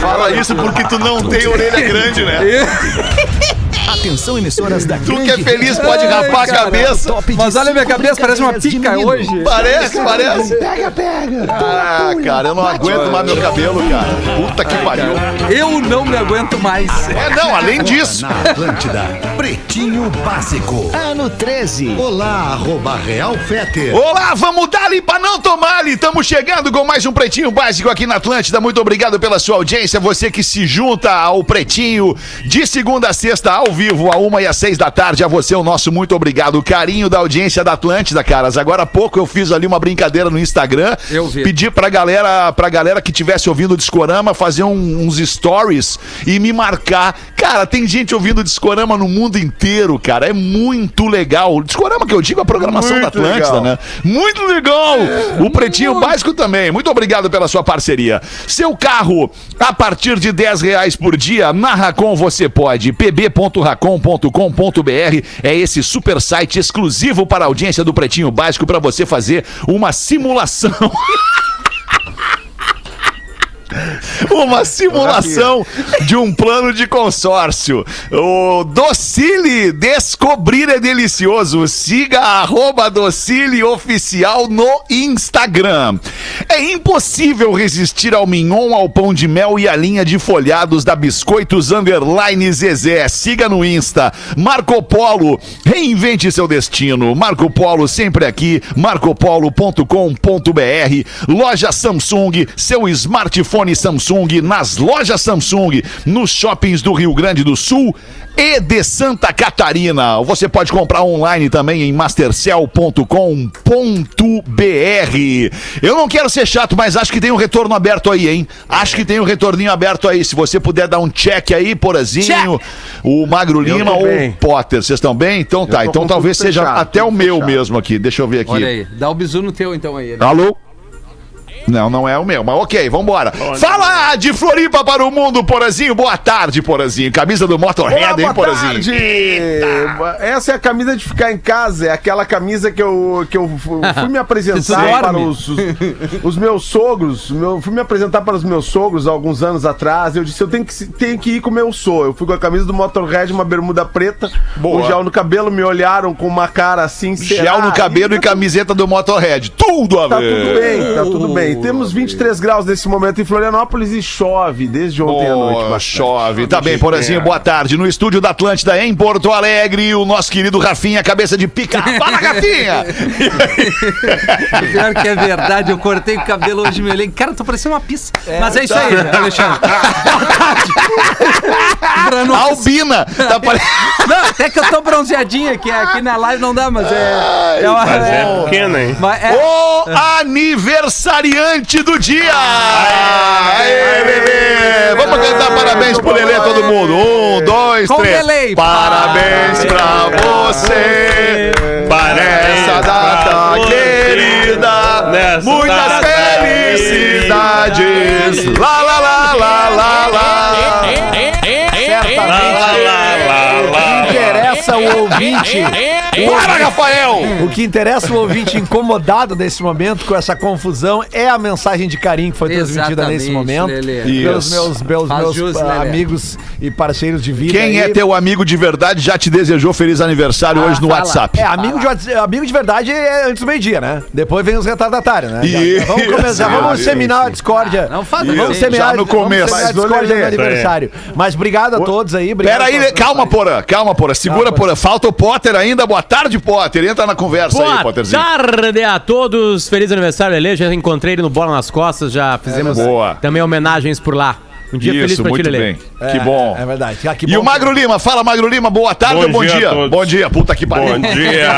Fala isso porque tu não tem orelha grande, né? Atenção, emissoras da Tu que é feliz pode Ai, rapar a cabeça. Mas olha minha cabeça, parece uma pica hoje. Parece, parece. Pega, pega. Ah, cara, eu não aguento mais meu cabelo, cara. Puta que pariu. Eu não me aguento mais. É, não, além disso. Na Atlântida, Pretinho Básico. Ano 13. Olá, arroba Real Feter. Olá, vamos dar ali pra não tomar ali. Estamos chegando com mais um Pretinho Básico aqui na Atlântida. Muito obrigado pela sua audiência. Você que se junta ao Pretinho de segunda a sexta, ao vivo, a uma e às seis da tarde. A você, o nosso muito obrigado. O carinho da audiência da Atlântida, caras. Agora há pouco eu fiz ali uma brincadeira no Instagram. Eu vi. Pedi pra galera, pra galera que tivesse ouvindo o Discorama fazer um- uns stories e me marcar. Cara, tem gente ouvindo o Discorama no mundo inteiro, cara. É muito legal. O Discorama que eu digo, a programação da Atlântida, né? Muito legal! o Pretinho Básico também. Muito obrigado pela sua parceria. Seu carro, a partir de 10 reais por dia, na Racon você pode. pb.racon.com.br é esse super site exclusivo para a audiência do Pretinho Básico para você fazer uma simulação. Uma simulação de um plano de consórcio. O Docile Descobrir é Delicioso. Siga arroba Docile Oficial no Instagram. É impossível resistir ao mignon, ao pão de mel e à linha de folhados da Biscoitos Underline Zezé. Siga no Insta. Marco Polo, reinvente seu destino. Marco Polo sempre aqui, marcopolo.com.br. Loja Samsung, seu smartphone Samsung nas lojas Samsung, nos shoppings do Rio Grande do Sul e de Santa Catarina. Você pode comprar online também em mastercell.com.br. Eu não quero ser chato, mas acho que tem um retorno aberto aí, hein? Acho que tem um retorninho aberto aí. Se você puder dar um check aí, Porazinho, o Magro Lima ou o Potter. Vocês estão bem? Então tá. Então talvez seja fechado, até o meu fechado. mesmo aqui. Deixa eu ver aqui. Olha aí, dá o bisu no teu então aí. né? Alô? Não, não é o meu, mas ok, vambora. Fala de Floripa para o mundo, Porazinho. Boa tarde, Porazinho. Camisa do Motorhead, hein, boa Porazinho? tarde! Essa é a camisa de ficar em casa, é aquela camisa que eu, que eu fu- fui me apresentar para os, os, os meus sogros. Meu, fui me apresentar para os meus sogros há alguns anos atrás. Eu disse, eu tenho que, tenho que ir como eu sou. Eu fui com a camisa do Motorhead, uma bermuda preta, Boa. um gel no cabelo, me olharam com uma cara assim, Gel no cabelo e camiseta do Motorhead. Tudo a Tá ver. tudo bem, tá tudo bem. Temos 23 graus nesse momento em Florianópolis e chove desde ontem à noite. Bastante. chove. Tá bem, Porazinho, boa tarde. No estúdio da Atlântida, em Porto Alegre, o nosso querido Rafinha, cabeça de pica. Fala, Rafinha! Pior que é verdade, eu cortei o cabelo hoje, me olhei. Cara, tô parecendo uma pista. Mas é isso aí, Alexandre. Boa tarde. Albina! Tá pare... Não, até que eu tô bronzeadinho aqui. Aqui na live não dá, mas é. é uma, Mas é pequena, hein? mas é- O aniversariante do dia! Aê, bebê! Vamos cantar parabéns pro Lelê, todo mundo. Um, dois, Com três. delay. Parabéns pra você nessa data querida. Nessa Muitas data felicidades. Lá, lá, lá, lá, lá, lá. Lá, lá, lá, lá, lá. Interessa o ouvinte. Bora, Rafael! O que interessa o ouvinte incomodado nesse momento com essa confusão é a mensagem de carinho que foi transmitida Exatamente, nesse momento Lelê. pelos Isso. meus, Faz meus jus, ah, Lelê. amigos e parceiros de vida. Quem é aí. teu amigo de verdade já te desejou feliz aniversário hoje no fala. WhatsApp. É, amigo de, whats- amigo de verdade é antes do meio-dia, né? Depois vem os retardatários, né? Já- já vamos começar, vamos Isso, seminar a discórdia. Não faz Vamos assim. seminar, Já no vamos começo. seminar a Mas, discórdia no Lelê, aniversário. Mas obrigado a todos aí. obrigado Pera aí, calma. Porã, calma, Porã. Segura, Porã. Falta o Potter ainda. Boa tarde, Potter. Entra na conversa aí, Boa Potterzinho. tarde a todos. Feliz aniversário, Lelê. Já encontrei ele no Bola nas Costas. Já fizemos boa. também homenagens por lá. Um dia feliz Isso, pra ti, muito Lelê. bem. que bom. É verdade. Ah, que E bom o Magro Lima, fala Magro Lima, boa tarde Bom ou bom dia dia? Bom dia, puta que pariu. Bom dia!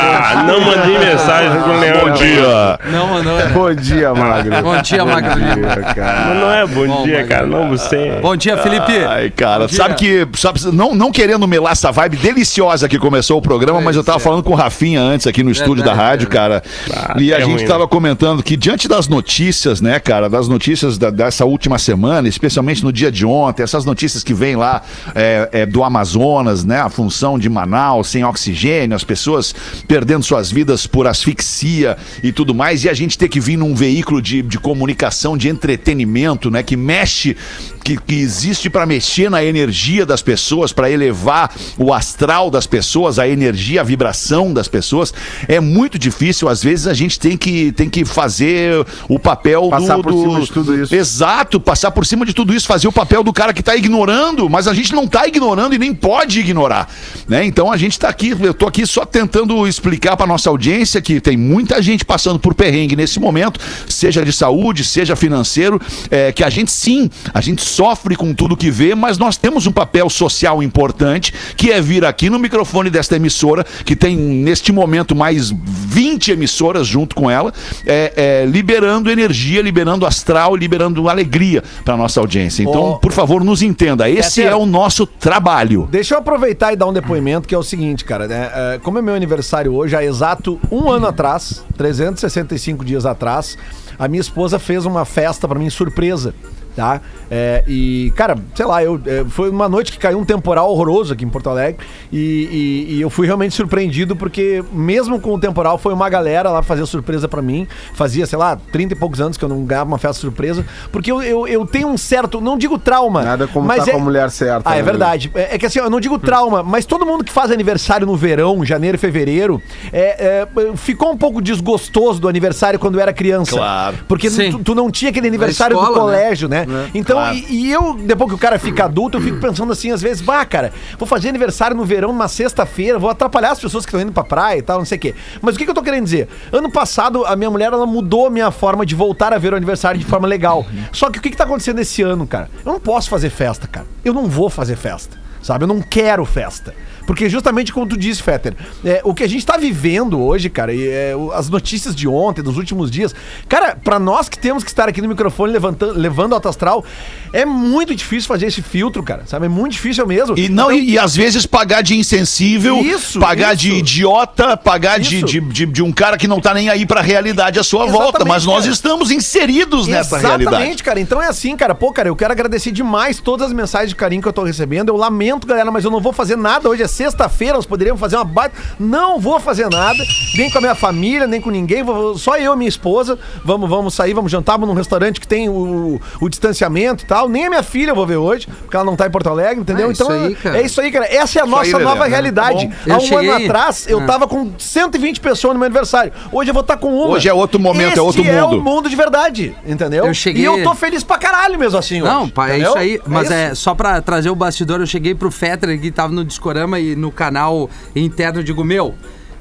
Não mandei mensagem pro Leão. Bom dia. Não, não, não. Bom dia, Magro. Bom dia, Magro Lima. Mas não é bom, Bom, dia, cara. Não você. Bom dia, Felipe. Ai, cara, sabe que, sabe, não, não querendo melar essa vibe deliciosa que começou o programa, mas eu tava falando com o Rafinha antes aqui no estúdio da rádio, cara, Ah, e a é gente ruim, tava comentando que diante das notícias, né, cara, das notícias da- dessa última semana, especialmente no dia dia de ontem, essas notícias que vêm lá é, é, do Amazonas, né? A função de Manaus sem oxigênio, as pessoas perdendo suas vidas por asfixia e tudo mais, e a gente ter que vir num veículo de, de comunicação, de entretenimento, né? Que mexe, que, que existe para mexer na energia das pessoas, para elevar o astral das pessoas, a energia, a vibração das pessoas. É muito difícil, às vezes a gente tem que, tem que fazer o papel Passar do, por do- cima de tudo isso. Exato, passar por cima de tudo isso, fazer o papel do cara que tá ignorando, mas a gente não tá ignorando e nem pode ignorar, né? Então a gente tá aqui, eu tô aqui só tentando explicar pra nossa audiência que tem muita gente passando por perrengue nesse momento, seja de saúde, seja financeiro, é, que a gente sim, a gente sofre com tudo que vê, mas nós temos um papel social importante, que é vir aqui no microfone desta emissora, que tem neste momento mais 20 emissoras junto com ela, é, é, liberando energia, liberando astral, liberando alegria para nossa audiência. Então, Ó. por favor, nos entenda. Esse Peter. é o nosso trabalho. Deixa eu aproveitar e dar um depoimento que é o seguinte, cara. né? É, como é meu aniversário hoje, há exato um ano atrás, 365 dias atrás, a minha esposa fez uma festa pra mim surpresa. Tá? É, e, cara, sei lá, eu, é, foi uma noite que caiu um temporal horroroso aqui em Porto Alegre e, e- e eu fui realmente surpreendido porque, mesmo com o temporal, foi uma galera lá fazer surpresa pra mim. Fazia, sei lá, 30 e poucos anos que eu não ganhava uma festa surpresa, porque eu, eu, eu tenho um certo, não digo trauma, Nada como mas tá é, com a mulher certa, Ah, é né? verdade. É, é que assim, eu não digo trauma, mas todo mundo que faz aniversário no verão, janeiro e fevereiro, é, é, ficou um pouco desgostoso do aniversário quando era criança. Claro. Porque tu, tu não tinha aquele aniversário escola, do colégio, né? Então, Claro. e, e eu, depois que o cara fica adulto, eu fico pensando assim, às vezes, bah, cara, vou fazer aniversário no verão, numa sexta-feira, vou atrapalhar as pessoas que estão indo pra praia e tal, não sei o quê. Mas o que, que eu tô querendo dizer? Ano passado, a minha mulher, ela mudou a minha forma de voltar a ver o aniversário de forma legal. Só que o que, que tá acontecendo esse ano, cara? Eu não posso fazer festa, cara. Eu não vou fazer festa, sabe? Eu não quero festa. Porque justamente como tu disse, Fetter, é, o que a gente tá vivendo hoje, cara, e, é, as notícias de ontem, dos últimos dias, cara, pra nós que temos que estar aqui no microfone levantando, levando alto astral, é muito difícil fazer esse filtro, cara, sabe? É muito difícil mesmo. E, não, e, e às vezes pagar de insensível, Isso, pagar isso. de idiota, pagar de, de, de, de um cara que não tá nem aí pra realidade à sua volta. Mas Exatamente, nós cara. estamos inseridos nessa Exatamente, realidade. cara. Então é assim, cara. Pô, cara, eu quero agradecer demais todas as mensagens de carinho que eu tô recebendo. Eu lamento, galera, mas eu não vou fazer nada. Hoje é sexta-feira, nós poderíamos fazer uma baita. Não vou fazer nada, nem com a minha família, nem com ninguém. Vou- Só eu e minha esposa. Vamos, vamos sair, vamos jantar vamos num restaurante que tem o, o distanciamento e tal. Nem a minha filha eu vou ver hoje, porque ela não tá em Porto Alegre, entendeu? É isso então aí, cara. é isso aí, cara. Essa é a nossa aí, nova Tá realidade. bom. Há um cheguei- ano atrás, eu Ah. tava com 120 pessoas no meu aniversário. Hoje eu vou estar com uma. Hoje é outro momento, é outro é mundo. o mundo de verdade, entendeu? Eu cheguei- E eu tô feliz pra caralho mesmo assim Não, hoje, pá, é entendeu? isso aí. Mas isso. é, só pra trazer o bastidor, eu cheguei pro Fetter que tava no Discorama e no canal interno, digo, meu.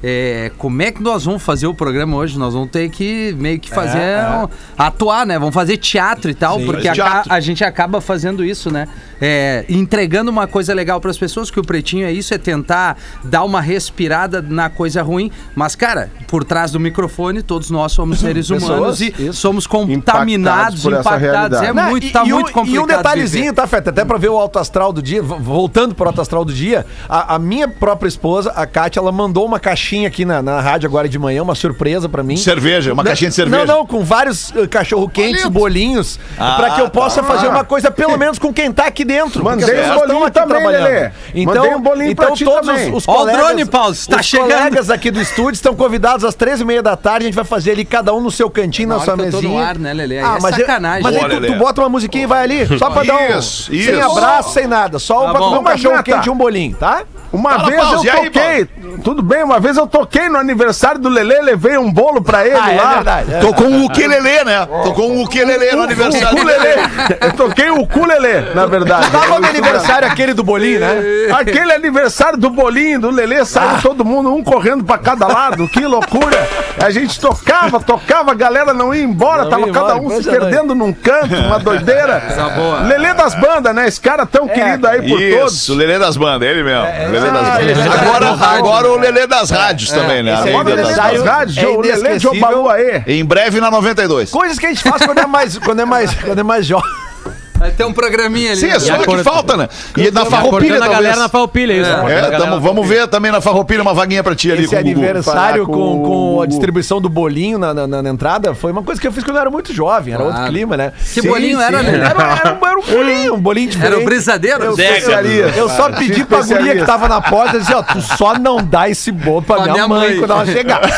é, como é que nós vamos fazer o programa hoje? Nós vamos ter que meio que fazer. um- atuar, né? Vamos fazer teatro e tal, porque Faz aca- teatro. a gente acaba fazendo isso, né? É, entregando uma coisa legal pras pessoas, que o pretinho é isso, é tentar dar uma respirada na coisa ruim. Mas, cara, por trás do microfone, todos nós somos seres Pessoas, humanos e isso. somos contaminados, Impactados por essa impactados. É realidade. Não, muito, e- tá e um- muito complicado. E um detalhezinho, viver. tá, Feta? Até pra ver o alto astral do dia, vo- voltando pro alto astral do dia, a, a minha própria esposa, a Kátia, ela mandou uma caixinha aqui na, na rádio agora de manhã, uma surpresa pra mim. Cerveja, uma caixinha de cerveja. Não, não, com vários cachorro-quentes, bolinhos, pra que eu possa fazer uma coisa, pelo menos com quem tá aqui dentro. Mandei um estão bolinho aqui também, trabalhando. Lelê. Então, Mandei um bolinho então pra ti todos também. os, os Ó o colegas, drone, Paulo, está os chegando. colegas aqui do estúdio estão convidados às 13h30 da tarde, a gente vai fazer ali cada um no seu cantinho, na, Na sua no mesinha. ar, né, Lelê? Aí Ah, é mas sacanagem. Eu, mas aí Boa, tu, tu bota uma musiquinha e vai ali, só pra dar um... Isso, Sem isso. abraço, sem nada, só Tá pra comer um cachorro quente e um bolinho, tá? Uma Fala, vez eu e aí, toquei, tudo bem, uma vez eu toquei no aniversário do Lelê, levei um bolo pra ele Ah, é lá. verdade. é. Com o ukulele, né? Com o ukulele no O aniversário. ukulele. Eu toquei o ukulele, na verdade. Tava no aniversário aquele do bolinho, né? Aquele aniversário do bolinho, do Lelê, saiu todo mundo, um correndo pra cada lado, que loucura. A gente tocava, tocava, a galera não ia embora, Não tava ia cada embora, um se perdendo num canto, uma doideira. boa. Lelê das bandas, né? Esse cara tão querido aí por Isso, todos. o Lelê das bandas, ele mesmo. Lelê das ah, ele- Agora, agora o Lelê das rádios também, né? esse aí das Lelê das rádios, é o Lelê de. Obaluaê. Em breve na 92. Coisas que a gente faz quando é mais, quando é mais, quando é mais jovem. Vai ter um programinha ali. Sim, é só a que falta, né? E na Tá farroupilha, cortando a galera na farroupilha, isso. É, galera tamo, na vamos ver também na farroupilha uma vaguinha pra ti ali Esse com o Gugu. aniversário com, com a distribuição do bolinho na, na- na- na entrada foi uma coisa que eu fiz quando eu era muito jovem, era outro clima, né? Que bolinho era, né? Era, era um- era um bolinho, um bolinho diferente. Era o brisadeiro? Eu, eu só pedi pra guria que tava na porta, dizia, ó, tu só não dá esse bolo pra, Pra minha, minha mãe, mãe. quando ela chegar.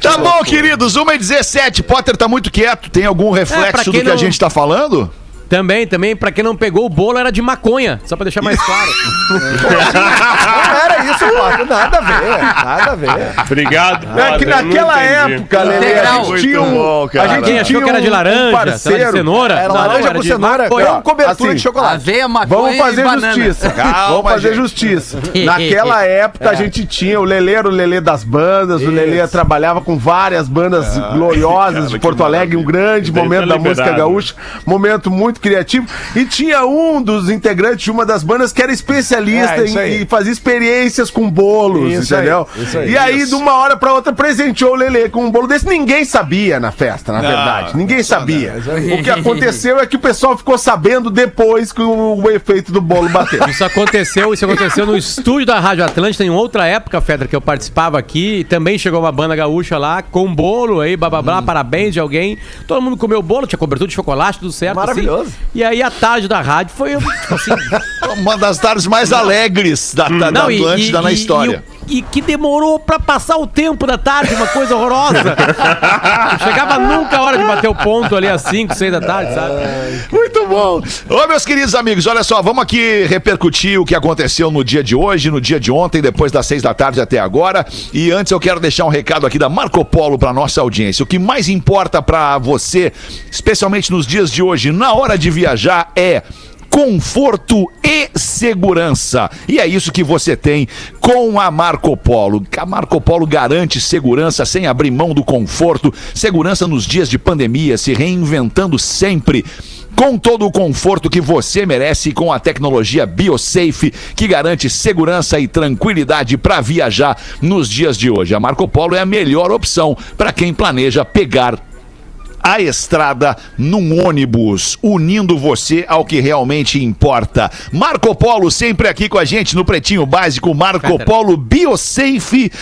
Tá bom, queridos, 1h17. Potter tá muito quieto. Tem algum pra reflexo do quem que a não- gente tá falando? Também, também, pra quem não pegou o bolo, era de maconha. Só pra deixar mais claro. Não era isso, Pato, nada a ver, nada a ver. Obrigado. É que não naquela entendi. época, Lelê, a Integral. gente tinha Muito um. bom, cara. a gente achou tinha que era de um- um laranja, sei lá, de parceiro. cenoura? Era Não, laranja era com de cenoura maconha. com cobertura Assim, de chocolate. Aveia, maconha Vamos fazer e banana. justiça. Calma, Vamos fazer justiça. Naquela época a gente tinha o Lelê era o Lelê das bandas, o Lelê trabalhava com várias bandas gloriosas cara, de que Porto Alegre, um grande Daí momento da música liberado. gaúcha, momento muito criativo. E tinha um dos integrantes de uma das bandas que era especialista É, isso em, aí. em fazer experiências com bolos, Isso aí, entendeu? isso aí. E aí, de uma hora pra outra, presenteou o Lelê com um bolo desse. Ninguém sabia na festa, na verdade. Ninguém sabia. O que aconteceu é que o pessoal ficou sabendo depois que o, o efeito do bolo bateu. Isso aconteceu, isso aconteceu no estúdio da Rádio Atlântida em outra época, Fedra, que eu participava aqui. E também chegou uma banda gaúcha lá com bolo aí, blá blá blá, parabéns de alguém. Todo mundo comeu bolo, tinha cobertura de chocolate, tudo certo. assim. E aí a tarde da rádio foi, tipo assim. Uma das tardes mais alegres da, da, da Atlântida e- na história. E, e que demorou pra passar o tempo da tarde, uma coisa horrorosa. Chegava nunca a hora de bater o ponto ali às 5, 6 da tarde, sabe? Muito bom. Ô, meus queridos amigos, olha só, vamos aqui repercutir o que aconteceu no dia de hoje, no dia de ontem, depois das seis da tarde até agora. E antes eu quero deixar um recado aqui da Marco Polo para nossa audiência. O que mais importa para você, especialmente nos dias de hoje, na hora de viajar, é conforto e segurança. E é isso que você tem com a Marco Polo. A Marco Polo garante segurança sem abrir mão do conforto, segurança nos dias de pandemia, se reinventando sempre. Com todo o conforto que você merece, com a tecnologia BioSafe, que garante segurança e tranquilidade para viajar nos dias de hoje. A Marco Polo é a melhor opção para quem planeja pegar a estrada num ônibus, unindo você ao que realmente importa. Marco Polo sempre aqui com a gente no Pretinho Básico, Marco Polo Biosafe.com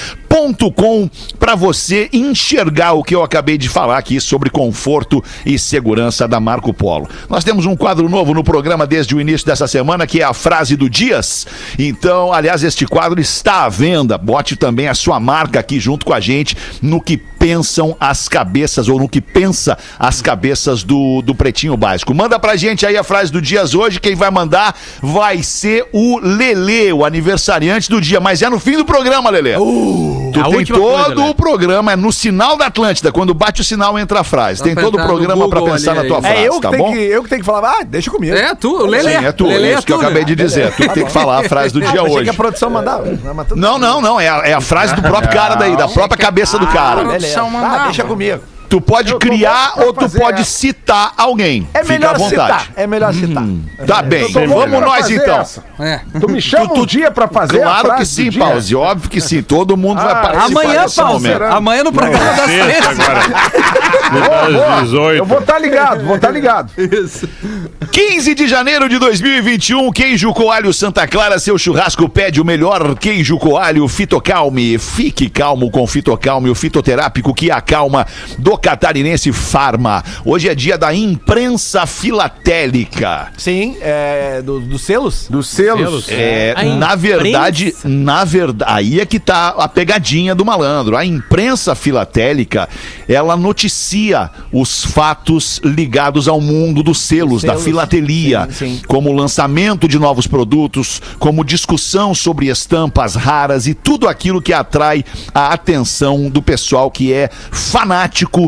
para você enxergar o que eu acabei de falar aqui sobre conforto e segurança da Marco Polo. Nós temos um quadro novo no programa desde o início dessa semana que é a frase do Dias. Então, aliás, este quadro está à venda. Bote também a sua marca aqui junto com a gente no que pensam as cabeças ou no que pensa as cabeças do, do Pretinho Básico. Manda pra gente aí a frase do Dias hoje. Quem vai mandar vai ser o Lelê, o aniversariante do dia. Mas é no fim do programa, Lelê. tu a tem todo coisa, o programa, é no sinal da Atlântida. Quando bate o sinal, entra a frase. Dá tem todo o programa pra Google pensar ali, na tua aí. frase, É eu que, tá tenho bom? que, eu que tenho que falar, ah, deixa comigo. É, tu, o Lelê. Sim, é tu. Lelê É isso que eu tu, acabei né? de dizer. Tu tem que falar a frase do dia Ah, achei hoje. que a produção mandava. Não, não, não. É a, é a frase do próprio cara daí, da própria cabeça do cara. Beleza. produção Ah, mandava. deixa comigo. Tu pode Eu- criar ou tu fazer pode essa. citar alguém. É Fica melhor à vontade. citar. É melhor citar. Tá bem. Eu tô louco Vamos nós então. É. Tu me chama um dia pra fazer a Claro que sim? Pause. Óbvio que sim. Todo mundo vai Ah, participar Amanhã, desse momento. Amanhã no programa das Sexta três. agora. Boa, boa. Das 18. Eu vou estar ligado, vou estar ligado. Isso. 15 de janeiro de 2021, Queijo Coalho Santa Clara, seu churrasco pede o melhor queijo coalho Fitocalme. Fique calmo com Fitocalme, o fitoterápico que acalma do catarinense Farma. Hoje é dia da imprensa filatélica. Sim, é, do- dos selos. Dos selos. É, A na imprensa. verdade, na verdade, aí é que tá a pegadinha do malandro. A imprensa filatélica, ela noticia os fatos ligados ao mundo dos selos, da Selos. filatelia, Sim, sim. como o lançamento de novos produtos, como discussão sobre estampas raras e tudo aquilo que atrai a atenção do pessoal que é fanático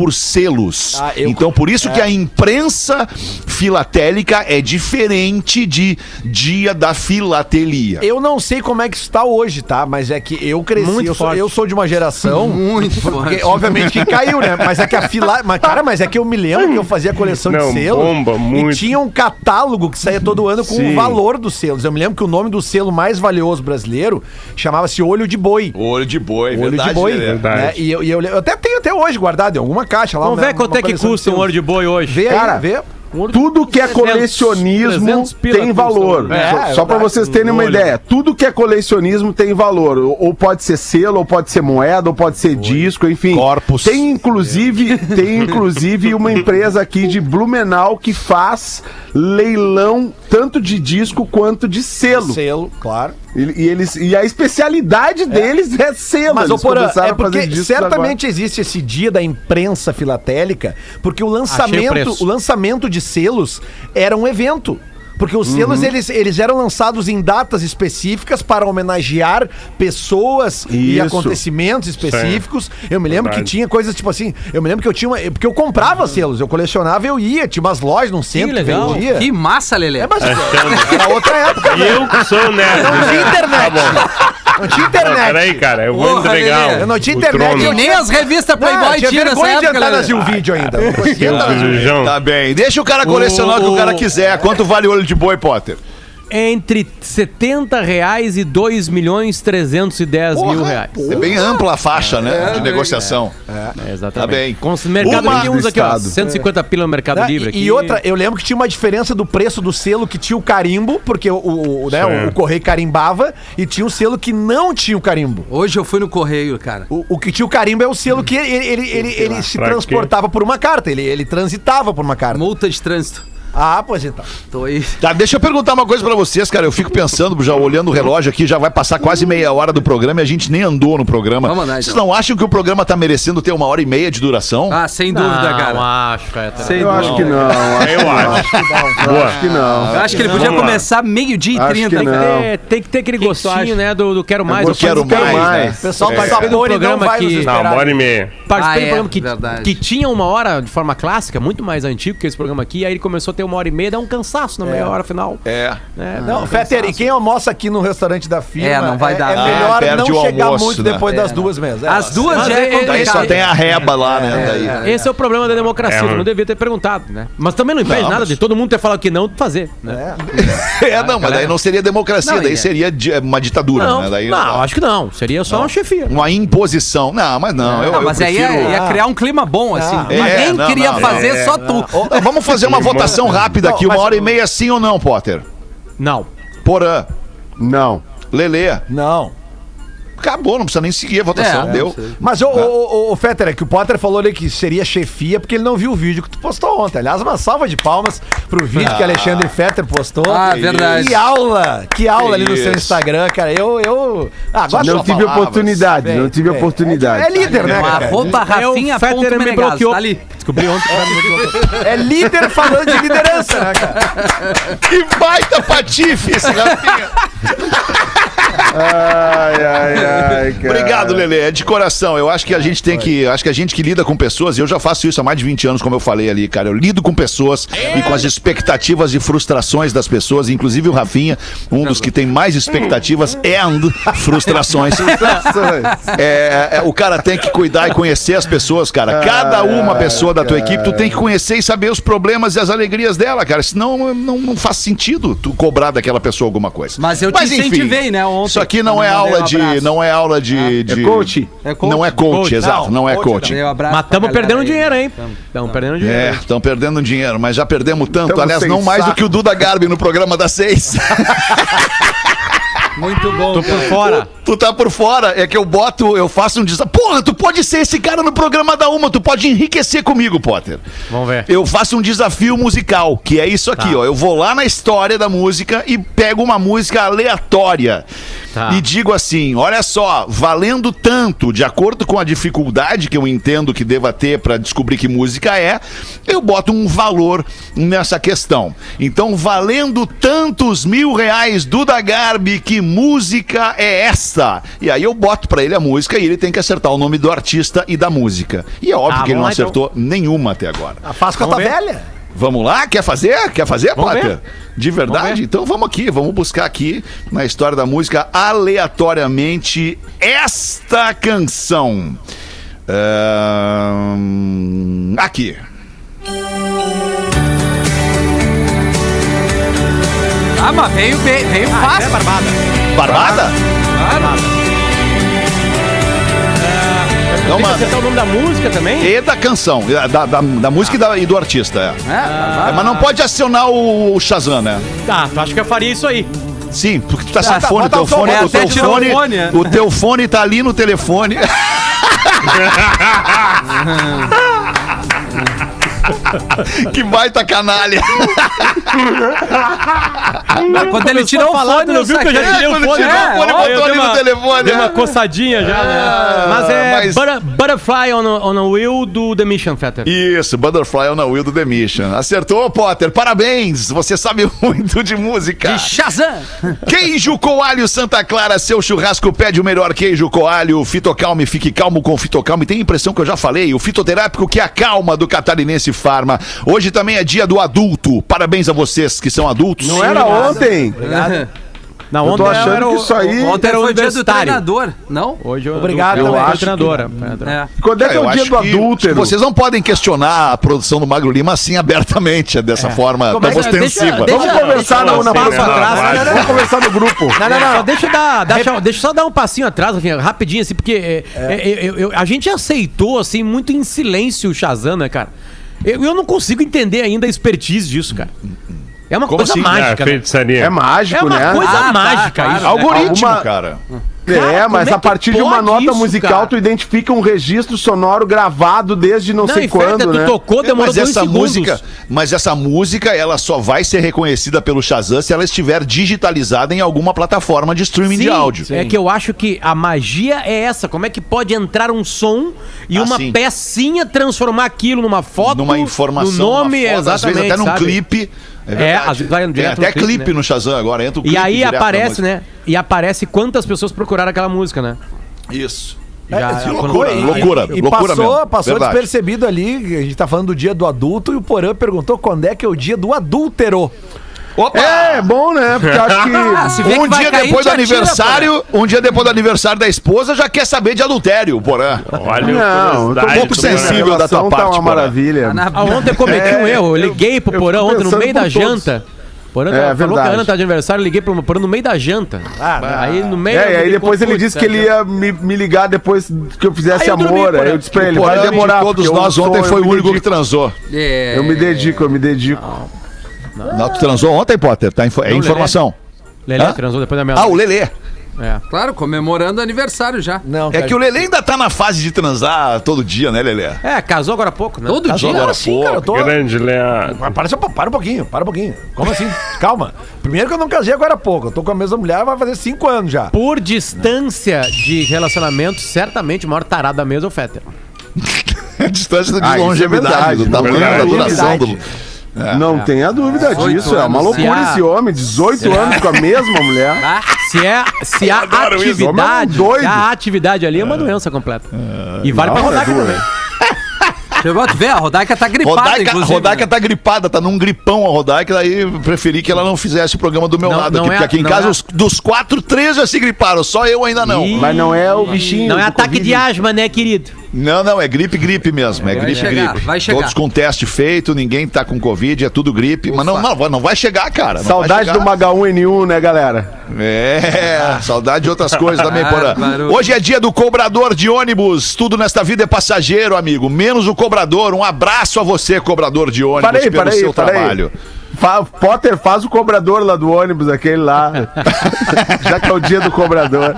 por selos. Ah, eu- Então, por isso que a imprensa filatélica é diferente de dia da filatelia. Eu não sei como é que está hoje, tá? Mas é que eu cresci, Muito eu sou, forte. eu sou de uma geração. Muito Porque, forte. obviamente que caiu, né? Mas é que a fila. Mas, cara, mas é que eu me lembro que eu fazia coleção Não, de selos. bomba muito. E tinha um catálogo que saía todo ano com Sim. o valor dos selos. Eu me lembro que o nome do selo mais valioso brasileiro chamava-se Olho de Boi. Olho de boi, Olho de boi. Verdade. né? E, eu, e eu, eu até tenho até hoje guardado em alguma caixa lá. Vamos uma- ver quanto é que custa um olho de boi hoje. Vê aí, Cara, vê. Tudo que é 300, colecionismo 300 pila tem valor. um- É, só é verdade. vocês terem uma ideia. Tudo que é colecionismo tem valor. Ou pode ser selo, ou pode ser moeda, ou pode ser disco, enfim. Corpus. Tem inclusive, tem inclusive uma empresa aqui de Blumenau que faz leilão tanto de disco quanto de selo. Selo, claro. E, e eles, e a especialidade deles é selo. Mas, Eles Porã, começaram é a fazer porque certamente existe esse dia da imprensa filatélica, porque o o lançamento, preço. o lançamento de selos era um evento. Porque os Uhum. selos, eles, eles eram lançados em datas específicas para homenagear pessoas e Isso. acontecimentos específicos. Eu me lembro que Verdade. tinha coisas tipo assim, eu me lembro que eu tinha uma, porque eu comprava selos, eu colecionava, eu ia, tinha umas lojas num centro que legal. vendia. Que massa, Lelê. É, mas era outra época, E eu que sou nerd. não tinha internet. Não tinha Não, internet. peraí, cara, eu vou Porra, entregar Eu não tinha internet, trono. E nem as revistas Não, Playboy tinha tinha nessa vergonha de época, entrar Lelê. nesse um vídeo ainda. Não. Tá bem. Deixa o cara colecionar o que o cara quiser. Quanto vale o olho de boi, Potter? Entre 70 reais e 2 milhões 310 mil reais. É bem ampla a faixa, né? de negociação. É, exatamente. Tá bem. Com o mercado Uma- Livre uns aqui, ó. Estado. 150 pila no Mercado? Livre E- aqui. E outra, eu lembro que tinha uma diferença do preço do selo que tinha o carimbo, porque o, o, o, né, o, o correio carimbava, e tinha o selo que não tinha o carimbo. Hoje eu fui no correio, cara. O, o que tinha o carimbo é o selo que ele, ele, ele, ele se Pra quê? transportava por uma carta, ele, ele transitava por uma carta. Multa de trânsito. Ah, pois então. Tô aí. Tá, deixa eu perguntar uma coisa pra vocês, cara. Eu fico pensando, já olhando o relógio aqui, já vai passar quase meia hora do programa e a gente nem andou no programa. Vamos lá, Vocês então. não acham que o programa tá merecendo ter uma hora e meia de duração? Ah, sem dúvida, Não, cara. acho, Fetter. Sem Eu dúvida. acho que não. acho Eu que não. acho. Eu Boa. acho que não. Eu acho que ele podia Vamos começar meio-dia e 30. que Tem que, não. ter, tem que ter aquele que gostinho, né? Do, do quero mais. Eu quero participei- mais, né? O pessoal É. do Sapori não programa vai que- Não, uma hora e meia. Participei Ah, do é, programa que, verdade. que tinha uma hora de forma clássica, muito mais antigo que esse programa aqui, aí ele começou a ter uma hora e meia, dá um cansaço na meia hora final. É. É, Não, Fetter, e quem almoça aqui no restaurante da firma É, não vai dar. é Ah, melhor perde não chegar almoço, muito né? depois É, das não. duas mesas. É, As duas já é é- é- Daí só tem a reba lá, né? Daí. Esse é o problema da democracia, É, não devia ter perguntado, né? Mas também não impede Não, nada mas- de todo mundo ter falado que não fazer, né? É, não, mas daí não seria democracia, Não, daí é. seria uma ditadura, Não, né? Daí, não, acho que não. Seria só uma chefia. Uma imposição. Não, mas não. Eu, Não, eu mas aí prefiro... ia, ia criar um clima bom, assim. Ah. É, Ninguém não, queria fazer, é. só tu. Vamos fazer uma votação rápida aqui, Não, uma mas- hora e meia, sim ou não, Potter? Não. Porã, Não. Lelê. Não. Acabou, não precisa nem seguir a votação, É, deu. não. Mas, ô, ô, ô, ô, Fetter, é que o Potter falou ali que seria chefia porque ele não viu o vídeo que tu postou ontem. Aliás, uma salva de palmas pro vídeo que Alexandre Fetter postou. Ah, Que verdade. Que aula! Que aula ali no seu. Instagram, cara. Eu. eu... Ah, agora Não tive palavras. oportunidade, Bem, não tive bem. oportunidade. É líder, né, cara? arroba Rafinha o Fetter me bloqueou. tá ali. Descobri ontem que bloqueou. É líder falando de liderança, né, cara? Que baita patife esse Rafinha. Ai, ai, ai, cara. Obrigado, Lelê. É de coração. Eu acho que a gente tem que. Acho que a gente que lida com pessoas, e eu já faço isso há mais de 20 anos, como eu falei ali, cara. Eu lido com pessoas e com as expectativas e frustrações das pessoas, inclusive o Rafinha, um dos que tem mais expectativas and frustrações. É, é, o cara tem que cuidar e conhecer as pessoas, cara. Cada uma pessoa da tua equipe, tu tem que conhecer e saber os problemas e as alegrias dela, cara. Senão não, não faz sentido tu cobrar daquela pessoa alguma coisa. Mas eu te incentivei, né, ontem. Isso aqui não é eu mandei aula de. Não é aula de. de- coach? É coach? Não é coach, Coach. exato. Não, é coach um Mas estamos perdendo aí. dinheiro, hein? Tamo. Estamos perdendo É, dinheiro. estão perdendo dinheiro, mas já perdemos tanto. Tamo Aliás, não mais saco. do que o Duda Garbi no programa das seis. Muito bom. Tô por cara. fora. tu tá por fora. É que eu boto, eu faço um desafio. Porra, tu pode ser esse cara no programa da Uma, tu pode enriquecer comigo, Potter. Vamos ver. Eu faço um desafio musical, que é isso aqui, Tá. ó. Eu vou lá na história da música e pego uma música aleatória. Tá. E digo assim: olha só, valendo tanto, de acordo com a dificuldade que eu entendo que deva ter pra descobrir que música é, eu boto um valor nessa questão. Então, valendo tantos mil reais do da Garbi, que música é essa? E aí eu boto pra ele a música e ele tem que acertar o nome do artista e da música. E é óbvio Ah, que ele não vamos lá, então. acertou nenhuma até agora. A faz com a Vamos tua ver. velha. Vamos lá? Quer fazer? Quer fazer, Vamos Potter? ver. De Vamos verdade? ver. então vamos aqui, vamos buscar aqui na história da música aleatoriamente esta canção. Ahn, aqui. Ah, mas veio, veio, veio É fácil. barbada. Barbada? Claro. É que uma... acertar o nome da música também? E da canção, da, da, da música e, da- e do artista, é. É, É, mas não pode acionar o, o Shazam, né? Tá, tu acha que eu faria isso aí? Sim, porque tu tá sem tá, fone, bota teu o som, fone, é, o teu tirou o fone, fone, é. o teu fone tá ali no telefone. que baita canalha. Quando ele tirou o fone, não viu que eu já saquei. tirei o Quando fone? tirou o fone, ó, botou ali no uma- telefone, Dei é. uma coçadinha já, né? Ah, Mas é mas- Butter- Butterfly on a, on a Wheel do The Mission, Fetter. Isso, Butterfly on the Wheel do The Mission. Acertou, Potter. Parabéns. Você sabe muito de música. De Shazam. Queijo Coalho Santa Clara, seu churrasco pede o melhor queijo coalho. Fitocalme, fique calmo com Fitocalme. Tem a impressão que eu já falei, o fitoterápico que acalma do Catarinense Farma. Hoje também é dia do adulto. Parabéns a vocês que são adultos. Não era ontem. Na Eu tô achando que isso aí- Ontem era o dia do treinador, não? Hoje eu Obrigado, eu, eu eu, acho treinadora. É. Quando é que é eu o dia do que adúltero? Vocês não podem questionar a produção do Magro Lima assim abertamente, dessa forma Como é tão que- ostensiva. deixa- Vamos conversar na, na eu- próxima. Atrás. Vamos conversar no grupo. Não, não, não. Deixa eu dar, deixa, deixa eu só dar um passinho atrás, assim, rapidinho, assim, porque é, é, eu- eu- a gente aceitou, assim, muito em silêncio o Shazam, né, cara? Eu, eu não consigo entender ainda a expertise disso, cara. É uma Como coisa assim? É, mágica, né? feitiçaria. É mágico, É uma né? coisa Ah, tá, mágica claro. isso. Algoritmo, Alguma- cara. É, Cara, mas como é a partir de uma nota isso, musical, cara? tu identifica um registro sonoro gravado desde não, Não, sei quando, tu né? tocou, demorou mas dois essa segundos. música, mas essa música, ela só vai ser reconhecida pelo Shazam se ela estiver digitalizada em alguma plataforma de streaming de Sim, áudio. É que eu acho que a magia é essa. Como é que pode entrar um som e Ah, uma sim. pecinha transformar aquilo numa foto, numa informação, no nome, numa foto, às exatamente, vezes até num sabe? clipe. É, É, vezes vai Tem direto até no clipe, clipe né? no Shazam agora, entra o E clipe aí direto na aparece, né? E aparece quantas pessoas procuraram aquela música, né? Isso. Já, que quando- loucura, e- loucura. E loucura passou, mesmo. passou Verdade. despercebido ali, a gente tá falando do dia do adulto, e o Porã perguntou quando é que é o dia do adúltero. Opa! É, bom, né? Porque acho que. Vê Um que dia cair, depois do atira, aniversário, um dia depois do aniversário da esposa, já quer saber de adultério, Porã. Olha Não, eu tô muito do sensível da tua Tá parte, uma Porã. maravilha. Na- Ah, ontem eu cometi É, um erro. Eu liguei pro Porã ontem no meio da todos. janta. Porã É, falou que a. Ana tá de aniversário, eu liguei pro Porã no meio da janta. aí no meio. É, e aí depois ele disse que ele ia me, me ligar depois que eu fizesse Aí eu dormi, amor. Porã. Aí eu disse pra ele, vai demorar. de todos nós, ontem foi o único que transou. É. Eu me dedico, eu me dedico. Não, tu transou ontem, Potter? Tá é informação. Lelê Hã? transou depois da minha Ah, o Lelê. É. Claro, comemorando aniversário já. Não, É que o Lelê ainda tá na fase de transar todo dia, né, Lelê? É, casou agora há pouco, né? Todo Casou dia. agora sim, pouco. cara, tô... Grande Leandro. Para, só- para um pouquinho, para um pouquinho. Como assim? Calma. Primeiro que eu não casei agora há pouco. Eu tô com a mesma mulher, vai fazer cinco anos já. Por distância de relacionamento, certamente o maior tarado da mesa é o Fetter. Distância de Ah, é longevidade, verdade, do tamanho da duração do... Não tenha dúvida disso. É uma loucura Se a- esse homem. 18 anos com a mesma mulher. Ah, Se é, se a adoro isso, atividade, homem é um doido. se a atividade ali é uma doença completa. E vale pra Não, rodar é aqui doido. também. eu tu ver, a Rodaica tá gripada, Rodaica, inclusive. Rodaica né? tá gripada, tá num gripão a Rodaica, daí eu preferi que ela não fizesse o programa do meu Não, lado não aqui, é- porque aqui em casa é- os- dos quatro, três já se griparam, só eu ainda não. Ih. Mas não é o bichinho. Não é ataque Covid. de asma, né, querido? Não, não, é gripe, gripe mesmo, é Vai gripe, chegar, gripe. vai chegar. Todos com teste feito, ninguém tá com Covid, é tudo gripe, mas não, não, não vai chegar, cara. não vai Saudade chegar. do Magaú-N1, né, galera? É, saudade de outras coisas também, Porã. Bárbaro. Hoje é dia do cobrador de ônibus. Tudo nesta vida é passageiro, amigo. Menos o cobrador. Um abraço a você, cobrador de ônibus, Parei, pelo parei, seu parei. trabalho. Fa- Potter faz o cobrador lá do ônibus, aquele lá. Já que é o dia do cobrador.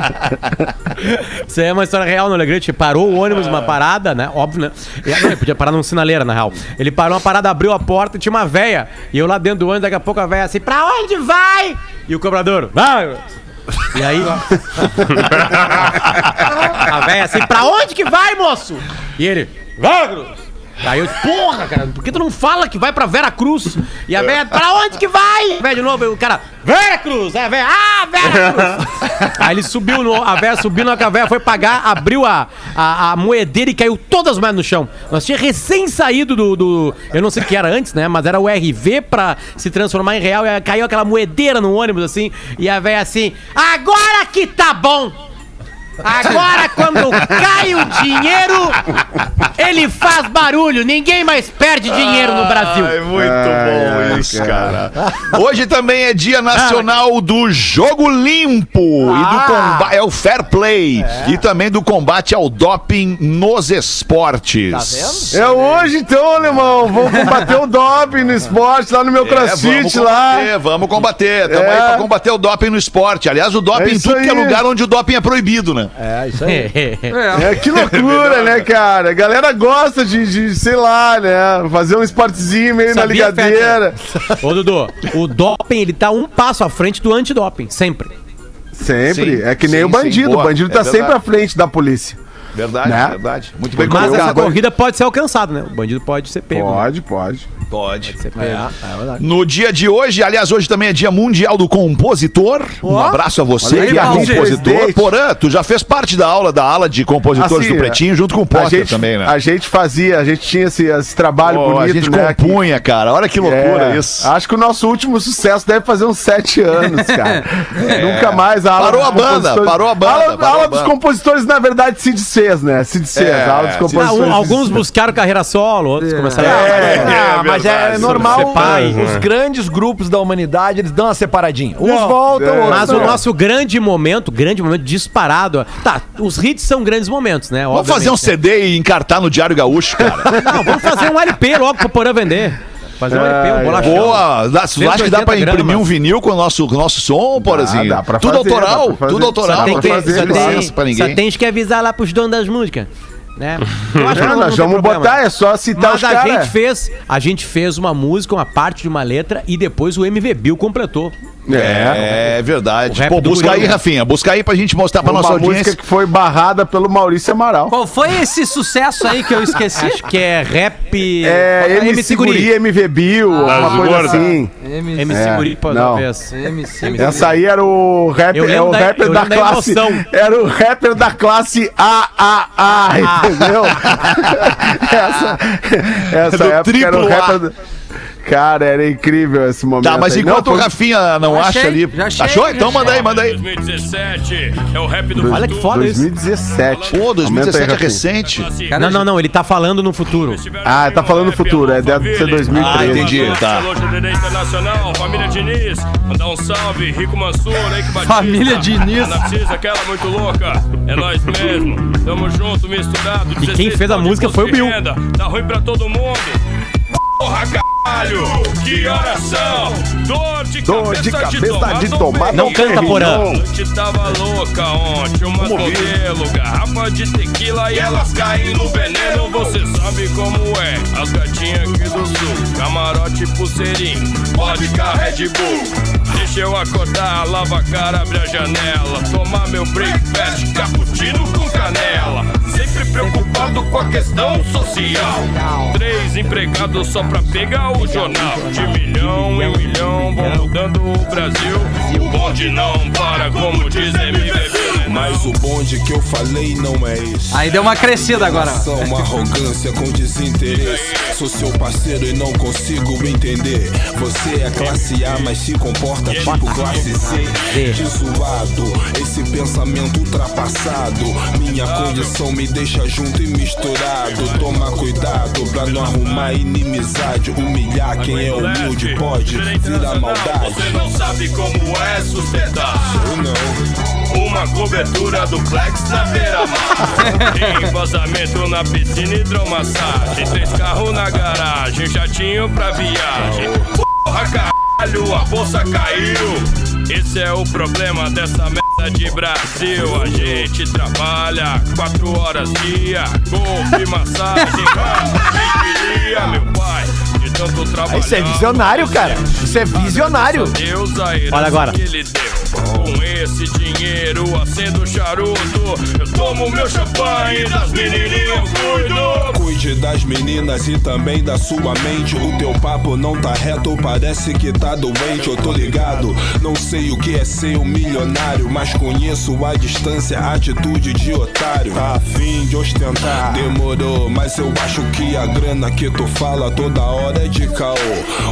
Isso aí é uma história real no Alegrete. Parou o ônibus, uma parada, né? Óbvio, né? E, não, ele podia parar num sinaleira, na real. Ele parou uma parada, abriu a porta e tinha uma véia. E eu lá dentro do ônibus, daqui a pouco a véia assim, pra onde vai? E o cobrador, vai! E aí. a véia assim, pra onde que vai, moço? E ele, vai, Cruz! Aí eu, porra, cara, por que tu não fala que vai pra Vera Cruz? E a véia, pra onde que vai? Véia de novo, o cara, Vera Cruz! Aí a véia, ah, Vera Cruz! Aí ele subiu, no, a véia subiu, na hora que a véia foi pagar, abriu a, a, a moedeira e caiu todas as moedas no chão. Nós tinha recém saído do, do. Eu não sei o que era antes, né? Mas era o RV pra se transformar em real. E caiu aquela moedeira no ônibus assim. E a véia assim, agora que tá bom! Agora, quando cai o dinheiro, ele faz barulho. Ninguém mais perde dinheiro no Brasil. Ai, muito Ai, bom ai, isso, cara. Hoje também é dia nacional do jogo limpo e do combate. É o fair play. E também do combate ao doping nos esportes. É hoje então, alemão. Vamos combater o doping no esporte lá no meu É, crossfit vamos lá. combater, vamos combater. Tamo É. aí pra combater o doping no esporte. Aliás, o doping É em tudo que é aí. lugar onde o doping é proibido, né? É, isso aí. É, que loucura, né, cara? A galera gosta de, de, sei lá, né? Fazer um esportezinho meio na Sabia, ligadeira. Ô, Dudu, o doping, ele tá um passo à frente do antidoping, sempre. Sempre. Sim, é que nem sim, o bandido. sim, o bandido É tá verdade. sempre à frente da polícia. Verdade, Né? verdade. Muito bem Mas colocado. essa corrida pode ser alcançada, né? O bandido pode ser pego. né? Pode, pode. Pode. Ser pego. No dia de hoje, aliás, hoje também é dia mundial do compositor. Um abraço a você aí, que é compositor. Porã, tu já fez parte da aula da ala de compositores Assim, do Pretinho, junto com o A Potter gente, também, né? a gente fazia, a gente tinha esse, esse trabalho Pô, bonito, a gente né? que- compunha, cara. Olha que loucura É, isso. Acho que o nosso último sucesso deve fazer uns sete anos, cara. Nunca mais a aula Parou a banda, parou a banda, A aula, parou a aula a dos banda. compositores, na verdade, Cid Cs, né? Cid Cs, É, Ah, alguns buscaram carreira solo, outros começaram a... É, Ah, mas é verdade, normal. separa, os né? grandes grupos da humanidade, eles dão uma separadinha. Uns voltam, é, outros Mas o não. nosso grande momento, grande momento disparado. Tá, os hits são grandes momentos, né? Vamos fazer um obviamente, CD e encartar no Diário Gaúcho, cara. né? Não, vamos fazer um LP logo pro Porã vender. Fazer um LP, um bolachão. Boa! Dá- Tu acha que dá pra 180 imprimir gramas. um vinil com o nosso, com o nosso som, Porazinho? dá pra Tudo fazer, autoral, dá pra fazer. tudo autoral. Só tem tem fazer, só, licença pra tem, ninguém. só tens que avisar lá pros donos das músicas. Né? Acho É, não- não nós tem vamos problema. botar, é só citar Mas os a gente fez, a gente fez uma música, uma parte de uma letra e depois o MV Bill completou. É. É verdade. Rap Pô, busca aí. Rafinha. Busca aí pra gente mostrar pra Uma nossa música audiência. que foi barrada pelo Maurício Amaral. Qual foi esse sucesso aí que eu esqueci? Acho que é rap. É, Bota MC Guri, MV Bill, uma Das coisa gordas. assim. MC É, Guri, pô, não. MC. Essa aí era o lembro é o da- rapper da da classe. emoção. Era o rapper da classe AAA, entendeu? essa essa época era o rapper. Cara, era incrível esse momento. Tá, mas aí. enquanto Não, o Rafinha não Já acha achei, ali. já achei, Achou? já Então manda aí, manda aí. 2017 é o rap do Olha que foda isso. 2017. Pô, Aumenta 2017 aí, é recente. Não, não, não, ele tá falando no futuro. Ah, tá falando no futuro, é, deve ser 2013. Ah, entendi, tá. Internacional, família Diniz, mandar um salve, Rico Mansur, Leite Batista. Família Diniz. Narcisa, aquela muito louca, é nós mesmo, tamo junto, misturado. E quem 16 fez a música foi o Bill. Tá ruim pra todo mundo. Porra, caralho, que oração, dor de Dor cabeça de cabeça tomar de tomar Não Perignon. canta, Porã. A noite tava louca ontem, umas modelo, garrafa de tequila e elas caem no veneno. Você sabe como é, as gatinhas aqui do sul, camarote pulseirinho, vodka Red Bull. Deixa eu acordar, lava a cara, abre a janela, tomar meu breakfast, cappuccino com canela. Sempre preocupado com a questão social. Três empregados só pra pegar o jornal. De milhão em milhão vão mudando o Brasil. O bonde não para, como diz MVB. Mas o bonde que eu falei não é esse. Aí deu uma crescida agora. Uma arrogância com desinteresse. Sou seu parceiro e não consigo entender. Você é classe A, mas se comporta tipo classe C. De zoado, esse pensamento ultrapassado. Minha condição me deixa junto e misturado. Toma cuidado pra não arrumar inimizade. Humilhar quem é humilde pode virar maldade. Você não sabe como é sustentar. Eu não. Uma cobertura duplex na beira-mar. Tem vazamento na piscina, hidromassagem. Três carros na garagem, jatinho pra viagem. Porra, caralho, a bolsa caiu. Esse é o problema dessa merda de Brasil. A gente trabalha quatro horas dia. Golpe, massagem, queria, meu pai. De tanto trabalhar. Isso é visionário, cara. Isso é visionário. Olha agora. Deu. Com esse dinheiro, acendo charuto. Eu tomo meu champanhe das menininhas, eu cuido. Cuide das meninas e também da sua mente. O teu papo não tá reto, parece que tá doente. Eu tô ligado, não sei o que é ser um milionário, mas conheço a distância, a atitude de otário. Tá afim de ostentar, demorou, mas eu acho que a grana que tu fala toda hora é de caô.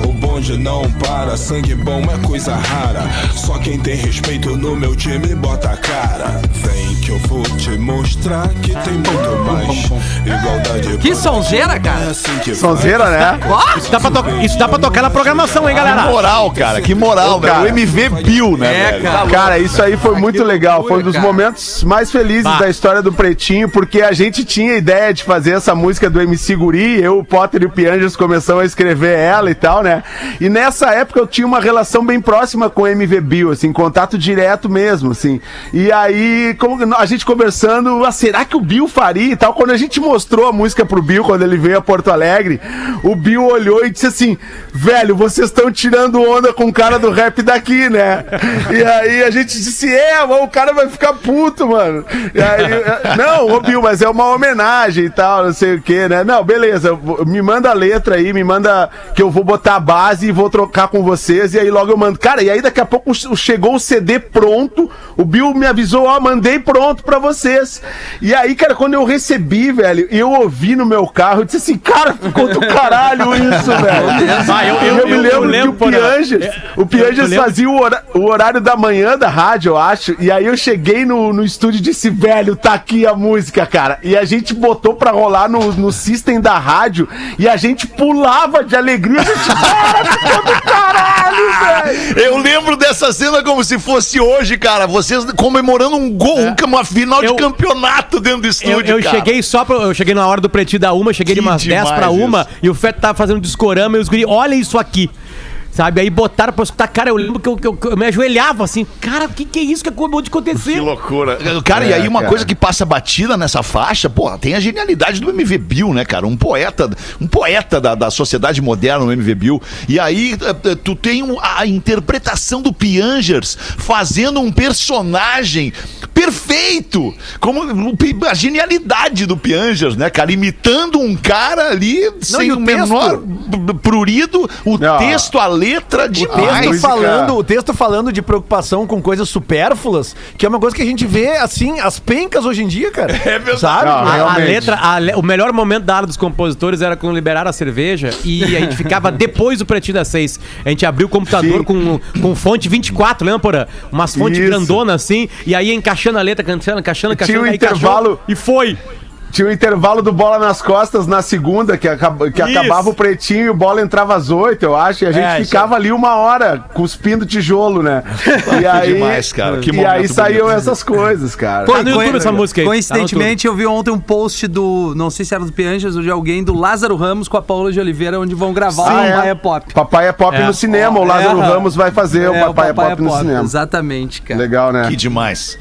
O bonde não para. Sangue bom é coisa rara. Só quem tem respeito no meu time bota a cara. Vem que eu vou te mostrar que tem muito mais. Igualdade. Que sonzeira, cara. É assim que Sonzeira, né? Isso dá, pra to- isso dá pra tocar na programação, hein, Que galera? moral, cara. Que moral, velho. O MV Bill, né, É, velho? cara. Cara, isso aí foi muito legal. Foi um dos cara. momentos mais felizes Bah. da história do Pretinho, porque a gente tinha ideia de fazer essa música do MC Guri. Eu, o Potter e o Pianjas começamos a escrever ela e tal, né? E nessa época eu tinha uma relação bem próxima com o MV Bill, assim, contato direto mesmo, assim. E aí, como a gente conversando, ah, será que o Bill faria e tal? Quando a gente mostrou a música pro Bill, quando ele veio a Porto Alegre, o Bill olhou e disse assim: velho, vocês estão tirando onda com o cara do rap daqui, né? E aí a gente disse: é, o cara vai ficar puto, mano. E aí, é, não, ô Bill, mas é uma homenagem e tal, não sei o que, né? Não, beleza, me manda a letra aí, me manda que eu vou botar a base e vou trocar com vocês. E aí logo eu mando. Cara, e aí daqui a pouco chegou o CD pronto, o Bill me avisou: ó, mandei pronto pra vocês. E aí, cara, quando eu recebi, velho, eu ouvi no meu carro, eu disse assim: cara, ficou do caralho isso, velho. Ah, eu- E eu- eu, me eu- eu lembro, lembro, que o Pianjas, É, o lembro. fazia o, hora- o horário da manhã da rádio, eu acho. E aí eu cheguei no, no estúdio e disse, velho, tá aqui a música, cara. E a gente botou pra rolar no, no system da rádio e a gente pulava de alegria. A gente, cara, ficou do caralho, velho. Eu lembro dessa cena como se fosse hoje, cara. Vocês comemorando um gol, um- uma final Eu- de campeonato dentro do Eu, estúdio, eu cara. cheguei só pra, Eu cheguei na hora do pretinho da uma, cheguei de Que umas 10 pra uma isso. e o Feto tava fazendo discorama e os guri, olha isso aqui. Sabe? Aí botaram pra escutar. Cara, eu lembro que eu, que eu- que eu me ajoelhava assim. Cara, o que, que é isso que acabou de acontecer? Que loucura. Cara, e É, aí uma cara. coisa que passa batida nessa faixa, pô, tem a genialidade do MV Bill, né, cara? Um poeta, um poeta da, da sociedade moderna, o MV Bill. E aí eh, eh, tu tem a interpretação do Piangers fazendo um personagem perfeito. Como a genialidade do Piangers, né, cara? Imitando um cara ali sem e o o texto? menor b- prurido, o Não. texto, a letra O demais. texto, música- falando, o texto falando de preocupação com coisas supérfluas, que é uma coisa que a gente vê, assim, as pencas hoje em dia, cara. É verdade. Sabe? Não, A, a letra, a le- o melhor momento da ala dos compositores era quando liberaram a cerveja e a gente ficava depois do pretinho das seis. A gente abriu o computador Sim. com, com fonte 24, lembra, Porã? Umas fontes Isso. grandonas assim, e aí encaixando a letra, cantando, encaixando, Tinha encaixando, um aí encaixou intervalo- E foi. Tinha o intervalo do bola nas costas na segunda, que, acaba- que acabava o pretinho e o bola entrava às oito, eu acho, e a gente É, ficava ali uma hora cuspindo tijolo, né? E aí, demais, cara, que e aí saíam bonito. essas coisas, cara. Tá no YouTube essa música aí. Coincidentemente, eu vi ontem um post do, não sei se era do Pianjas ou de alguém, do Lázaro Ramos com a Paula de Oliveira, onde vão gravar Ah, o é? Papai é Pop. Papai é pop É. no cinema, o Lázaro É, Ramos vai fazer É, o Papai, é pop no cinema. Exatamente, cara. Legal, né? Que demais.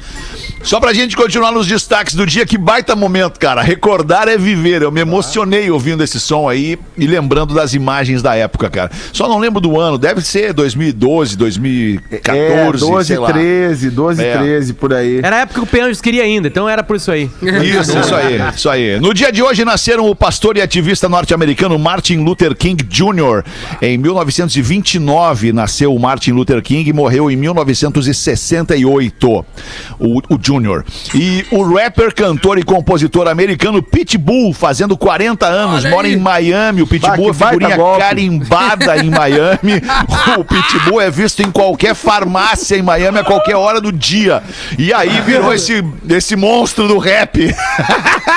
Só pra gente continuar nos destaques do dia, que baita momento, cara. Recordar é viver. Eu me emocionei ouvindo esse som aí e lembrando das imagens da época, cara. Só não lembro do ano, deve ser 2012, 2014, é, 12, sei lá. 13, 12, É. 13, por aí. Era a época que o Pianjos queria ainda, então era por isso aí. Isso, isso aí, isso aí. No dia de hoje nasceram o pastor e ativista norte-americano Martin Luther King Jr. Em 1929 nasceu o Martin Luther King e morreu em 1968, o, o Jr. E o rapper, cantor e compositor americano Pitbull, fazendo 40 anos, mora em Miami. O Bah, Pitbull que é figurinha carimbada em Miami. O Pitbull é visto em qualquer farmácia em Miami a qualquer hora do dia. E aí virou esse, esse monstro do rap.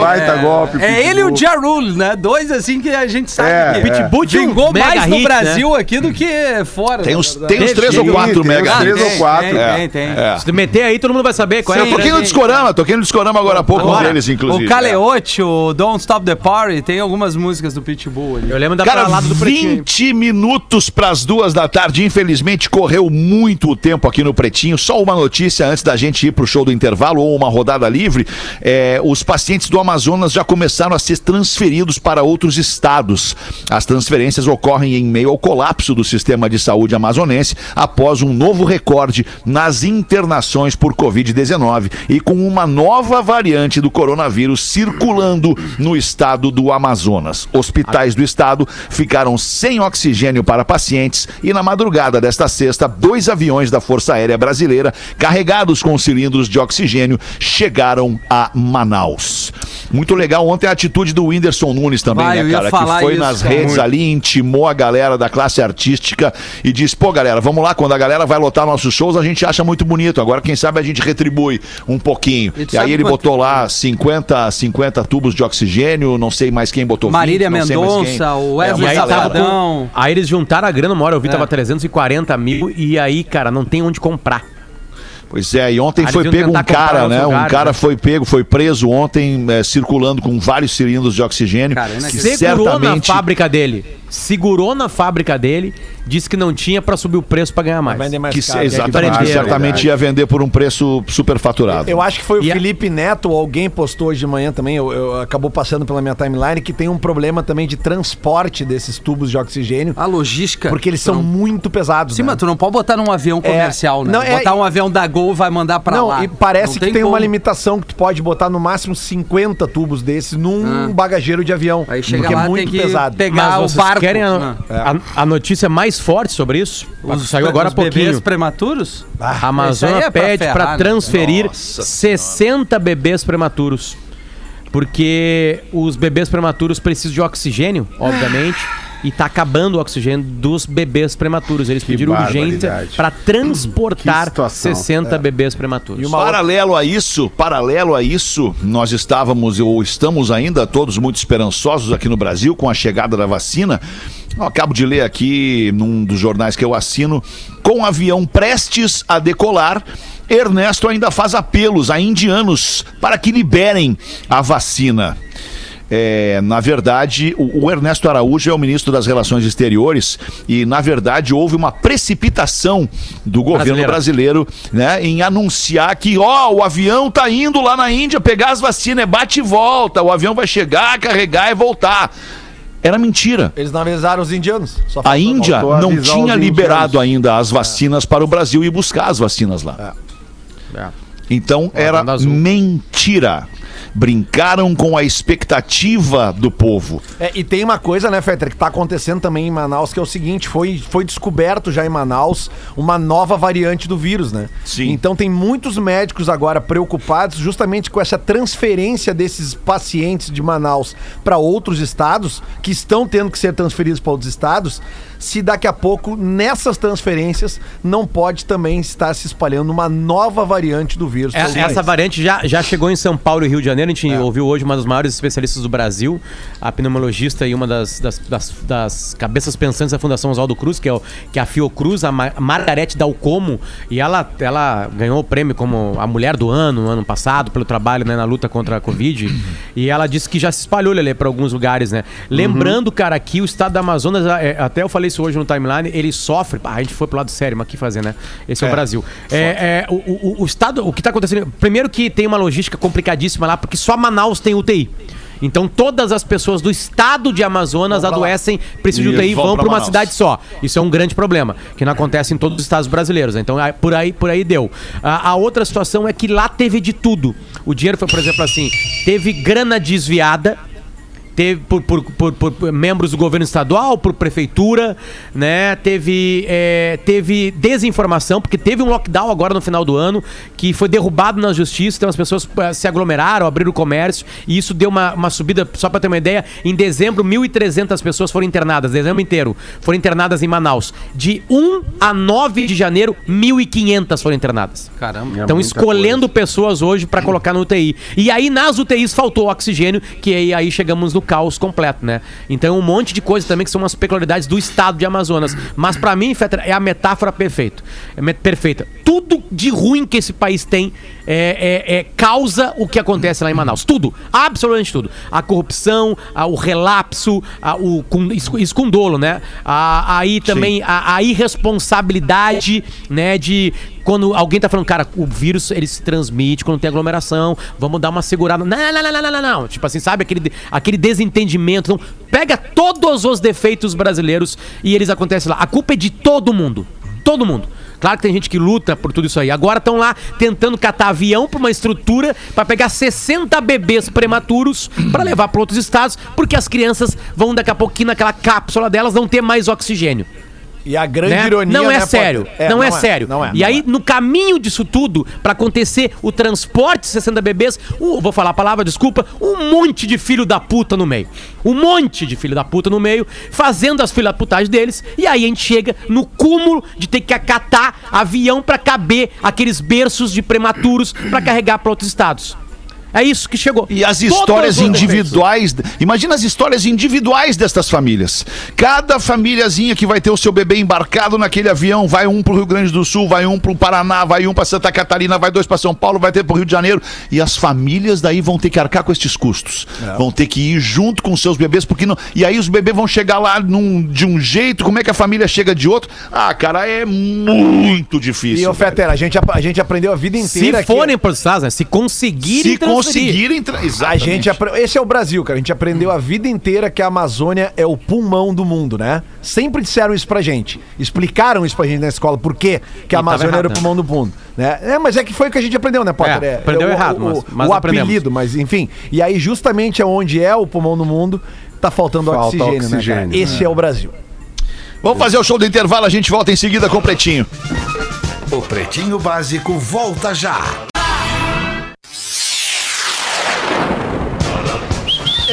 Baita golpe. É ele e o Pitbull. Ja Rule, né? Dois assim que a gente sabe É, que é. Pitbull um vingou mais no hit, Brasil aqui do que fora. Tem uns, tem uns três ou quatro tem mega uns três ou quatro. Tem, É, tem, tem. é. Se tu meter aí, todo mundo vai saber qual é. Eu toquei no tem. discorama, toquei no discorama agora há pouco um deles, inclusive. O Caleote, o Don't Stop the Party, tem algumas músicas do Pitbull ali. Eu lembro da Cara, do Pretinho. 20 minutos para as duas da tarde. Infelizmente, correu muito o tempo aqui no Pretinho. Só uma notícia antes da gente ir pro show do intervalo ou uma rodada livre. É, os pacientes do Amazonas já começaram a ser transferidos para outros estados. As transferências ocorrem em meio ao colapso do sistema de saúde amazonense após um novo recorde nas internações por Covid-19 e com uma nova variante do coronavírus circulando no estado do Amazonas. Hospitais do estado ficaram sem oxigênio para pacientes e na madrugada desta sexta, dois aviões da Força Aérea Brasileira carregados com cilindros de oxigênio chegaram a Manaus. Muito legal. Ontem a atitude do Whindersson Nunes também, Vai, né, cara? que foi isso, nas cara. redes ali, intimou a galera da classe artística e disse: pô, galera, vamos lá, quando a galera vai lotar nossos shows, a gente acha muito bonito. Agora, quem sabe, a gente retribui um pouquinho. E E, aí ele botou lá 50, 50 tubos de oxigênio, não sei mais quem botou Marília 20, não sei mais quem. Mendonça, o É, Wesley Safadão. com... Aí eles juntaram a grana, uma hora eu vi, É. tava 340 mil, e aí, cara, não tem onde comprar. Pois é, e ontem Ah, foi pego um cara, né? outros Um lugares, cara né? foi pego, foi preso ontem, eh, circulando com vários cilindros de oxigênio. Cara, é que. Segurou certamente na fábrica dele. Segurou na fábrica dele, disse que não tinha pra subir o preço pra ganhar mais. Vender mais que caro. exatamente, prenderam, certamente ia vender por um preço superfaturado. Eu acho que foi o E a- Felipe Neto, ou alguém postou hoje de manhã também, eu, eu- acabou passando pela minha timeline, que tem um problema também de transporte desses tubos de oxigênio, A logística. porque eles são não- muito pesados. Sim, né? mas tu não pode botar num avião comercial, né? não, é- botar um avião da Gol vai mandar pra Não, lá. e parece Não que tem uma como. limitação que tu pode botar no máximo 50 tubos desses num Ah. bagageiro de avião. Aí chega porque lá, é tem muito que pesado. pegar o vocês barco. Querem a, a- a notícia mais forte sobre isso? Saiu agora há os bebês pouquinho. prematuros? A Isso aí Amazônia é pede para né? transferir Nossa 60 bebês prematuros. Porque os bebês prematuros precisam de oxigênio, obviamente, e tá acabando o oxigênio dos bebês prematuros. Eles pediram urgência para transportar Que situação. 60 bebês prematuros. E uma- Paralelo a isso, paralelo a isso, nós estávamos ou estamos ainda todos muito esperançosos aqui no Brasil com a chegada da vacina. Eu acabo de ler aqui num dos jornais que eu assino, com o avião prestes a decolar, Ernesto ainda faz apelos a indianos para que liberem a vacina. É, na verdade, o, o Ernesto Araújo é o ministro das Relações Exteriores e, na verdade, houve uma precipitação do governo brasileiro né, em anunciar que, ó, o avião tá indo lá na Índia pegar as vacinas, é bate e volta, o avião vai chegar, carregar e voltar. Era mentira. Eles não avisaram os indianos. Só A Índia não tinha liberado indianos. ainda as vacinas para o Brasil e buscar as vacinas lá. É. Então era banda azul. mentira. Brincaram com a expectativa do povo. É, e tem uma coisa, né, Fetter, que tá acontecendo também em Manaus, que é o seguinte: foi, foi descoberto já em Manaus uma nova variante do vírus, né? Sim. Então tem muitos médicos agora preocupados justamente com essa transferência desses pacientes de Manaus para outros estados, que estão tendo que ser transferidos para outros estados, se daqui a pouco, nessas transferências, não pode também estar se espalhando uma nova variante do vírus. É, pelo essa variante já, já chegou em São Paulo e Rio de Janeiro. A gente É. ouviu hoje uma dos maiores especialistas do Brasil, a pneumologista e uma das, das, das- das cabeças pensantes da Fundação Oswaldo Cruz, que é, o, que é a Fiocruz, a Ma- Margarete Dalcomo. E ela, ela ganhou o prêmio como a mulher do ano, no ano passado, pelo trabalho né, na luta contra a Covid. E ela disse que já se espalhou, Lelê, para alguns lugares, né? Lembrando, cara, que o estado do Amazonas, é, até eu falei isso hoje no timeline, ele sofre. Ah, a gente foi pro lado sério, mas o que fazer, né? Esse é, o Brasil. É, é, o, o- o estado, o que tá acontecendo. Primeiro que tem uma logística complicadíssima lá, porque só Manaus tem UTI. Então todas as pessoas do estado de Amazonas adoecem, precisam de UTI e vão para uma cidade só. Isso é um grande problema, que não acontece em todos os estados brasileiros. Então por aí, por aí deu. A, a outra situação é que lá teve de tudo. O dinheiro foi, por exemplo, assim, teve grana desviada teve por, por, por- por membros do governo estadual, por prefeitura, né? Teve, é, teve desinformação, porque teve um lockdown agora no final do ano que foi derrubado na justiça, então as pessoas eh, se aglomeraram, abriram o comércio, e isso deu uma, uma subida, só para ter uma ideia, em dezembro, 1.300 pessoas foram internadas, dezembro inteiro, foram internadas em Manaus. De 1 a 9 de janeiro, 1.500 foram internadas. Caramba. Estão escolhendo pessoas hoje para colocar no UTI. E aí nas UTIs faltou oxigênio, que aí, aí chegamos no caos completo, né? Então um monte de coisa também que são umas peculiaridades do estado de Amazonas. Mas para mim, Fetra, é a metáfora perfeita. É perfeita. Tudo de ruim que esse país tem é, é- é- causa o que acontece lá em Manaus. Tudo. Absolutamente tudo. A corrupção, a- o relapso, a- o, com, isso, isso com dolo, né? A- aí também a, a irresponsabilidade, né? De quando alguém tá falando, cara, o vírus ele se transmite quando tem aglomeração, vamos dar uma segurada. Não, não, não, não, não, não, não. Tipo assim, sabe aquele, aquele desentendimento. Então, pega todos os defeitos brasileiros e eles acontecem lá. A culpa é de todo mundo. Todo mundo. Claro que tem gente que luta por tudo isso aí. Agora estão lá tentando catar avião pra uma estrutura pra pegar 60 bebês prematuros pra levar pra outros estados, porque as crianças vão daqui a pouquinho naquela cápsula delas não ter mais oxigênio. E a grande né? ironia, não é né, sério, Potter? É, não, não é, é, sério. não é, e não aí, é. no caminho disso tudo, pra acontecer o transporte de 60 bebês, o- vou falar a palavra, desculpa, um monte de filho da puta no meio. Um monte de filho da puta no meio, fazendo as filhas da putagem deles, e aí a gente chega no cúmulo de ter que acatar avião pra caber aqueles berços de prematuros pra carregar pra outros estados. É isso que chegou. E as Todos histórias individuais. Imagina as histórias individuais destas famílias. Cada famíliazinha que vai ter o seu bebê embarcado naquele avião, vai um pro Rio Grande do Sul, vai um pro Paraná, vai um pra Santa Catarina, vai dois pra São Paulo, vai ter pro Rio de Janeiro. E as famílias daí vão ter que arcar com estes custos. Vão ter que ir junto com os seus bebês, porque não. E aí os bebês vão chegar lá num- de um jeito, como é que a família chega de outro? Ah, cara, é muito difícil. E, ô. Fetera, a gente, ap- a gente aprendeu a vida Se inteira que- forem para os estados, né? se conseguirem Se. Conseguirem. tra- A gente apre- Esse é o Brasil, cara. A gente aprendeu a vida inteira que a Amazônia é o pulmão do mundo, né? Sempre disseram isso pra gente. Explicaram isso pra gente na escola. Por quê que a Amazônia era o né? pulmão do mundo. Né? É, mas é que foi o que a gente aprendeu, né, Potter? É, aprendeu o, errado, o, mas- mas o aprendemos. apelido, mas enfim. E aí, justamente onde é o pulmão do mundo, tá faltando Falta oxigênio, né, cara? oxigênio. Esse é o Brasil. Vamos fazer o show do intervalo, a gente volta em seguida com o Pretinho. O Pretinho Básico volta já.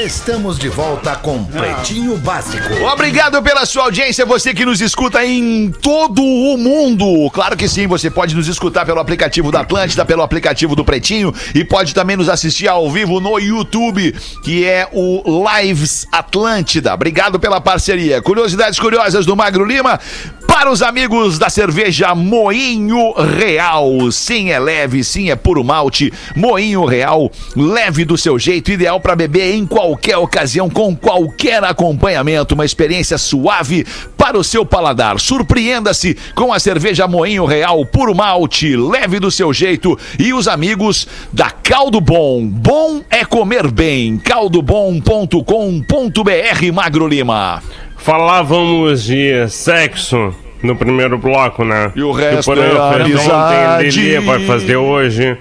Estamos de volta com Pretinho Básico. Obrigado pela sua audiência, você que nos escuta em todo o mundo. Claro que sim, você pode nos escutar pelo aplicativo da Atlântida, pelo aplicativo do Pretinho e pode também nos assistir ao vivo no YouTube, que é o Lives Atlântida. Obrigado pela parceria. Curiosidades curiosas do Magro Lima para os amigos da cerveja Moinho Real. Sim, é leve, sim, é puro malte. Moinho Real, leve do seu jeito, ideal para beber em qualquer ocasião, com qualquer acompanhamento. Uma experiência suave para o seu paladar. Surpreenda-se com a cerveja Moinho Real, puro malte, leve do seu jeito. E os amigos da Caldo Bom. Bom é comer bem. caldobom.com.br, Magro Lima. Falávamos de sexo no primeiro bloco, né? E o resto Porã é fez ontem, amizade. Lelê vai fazer hoje.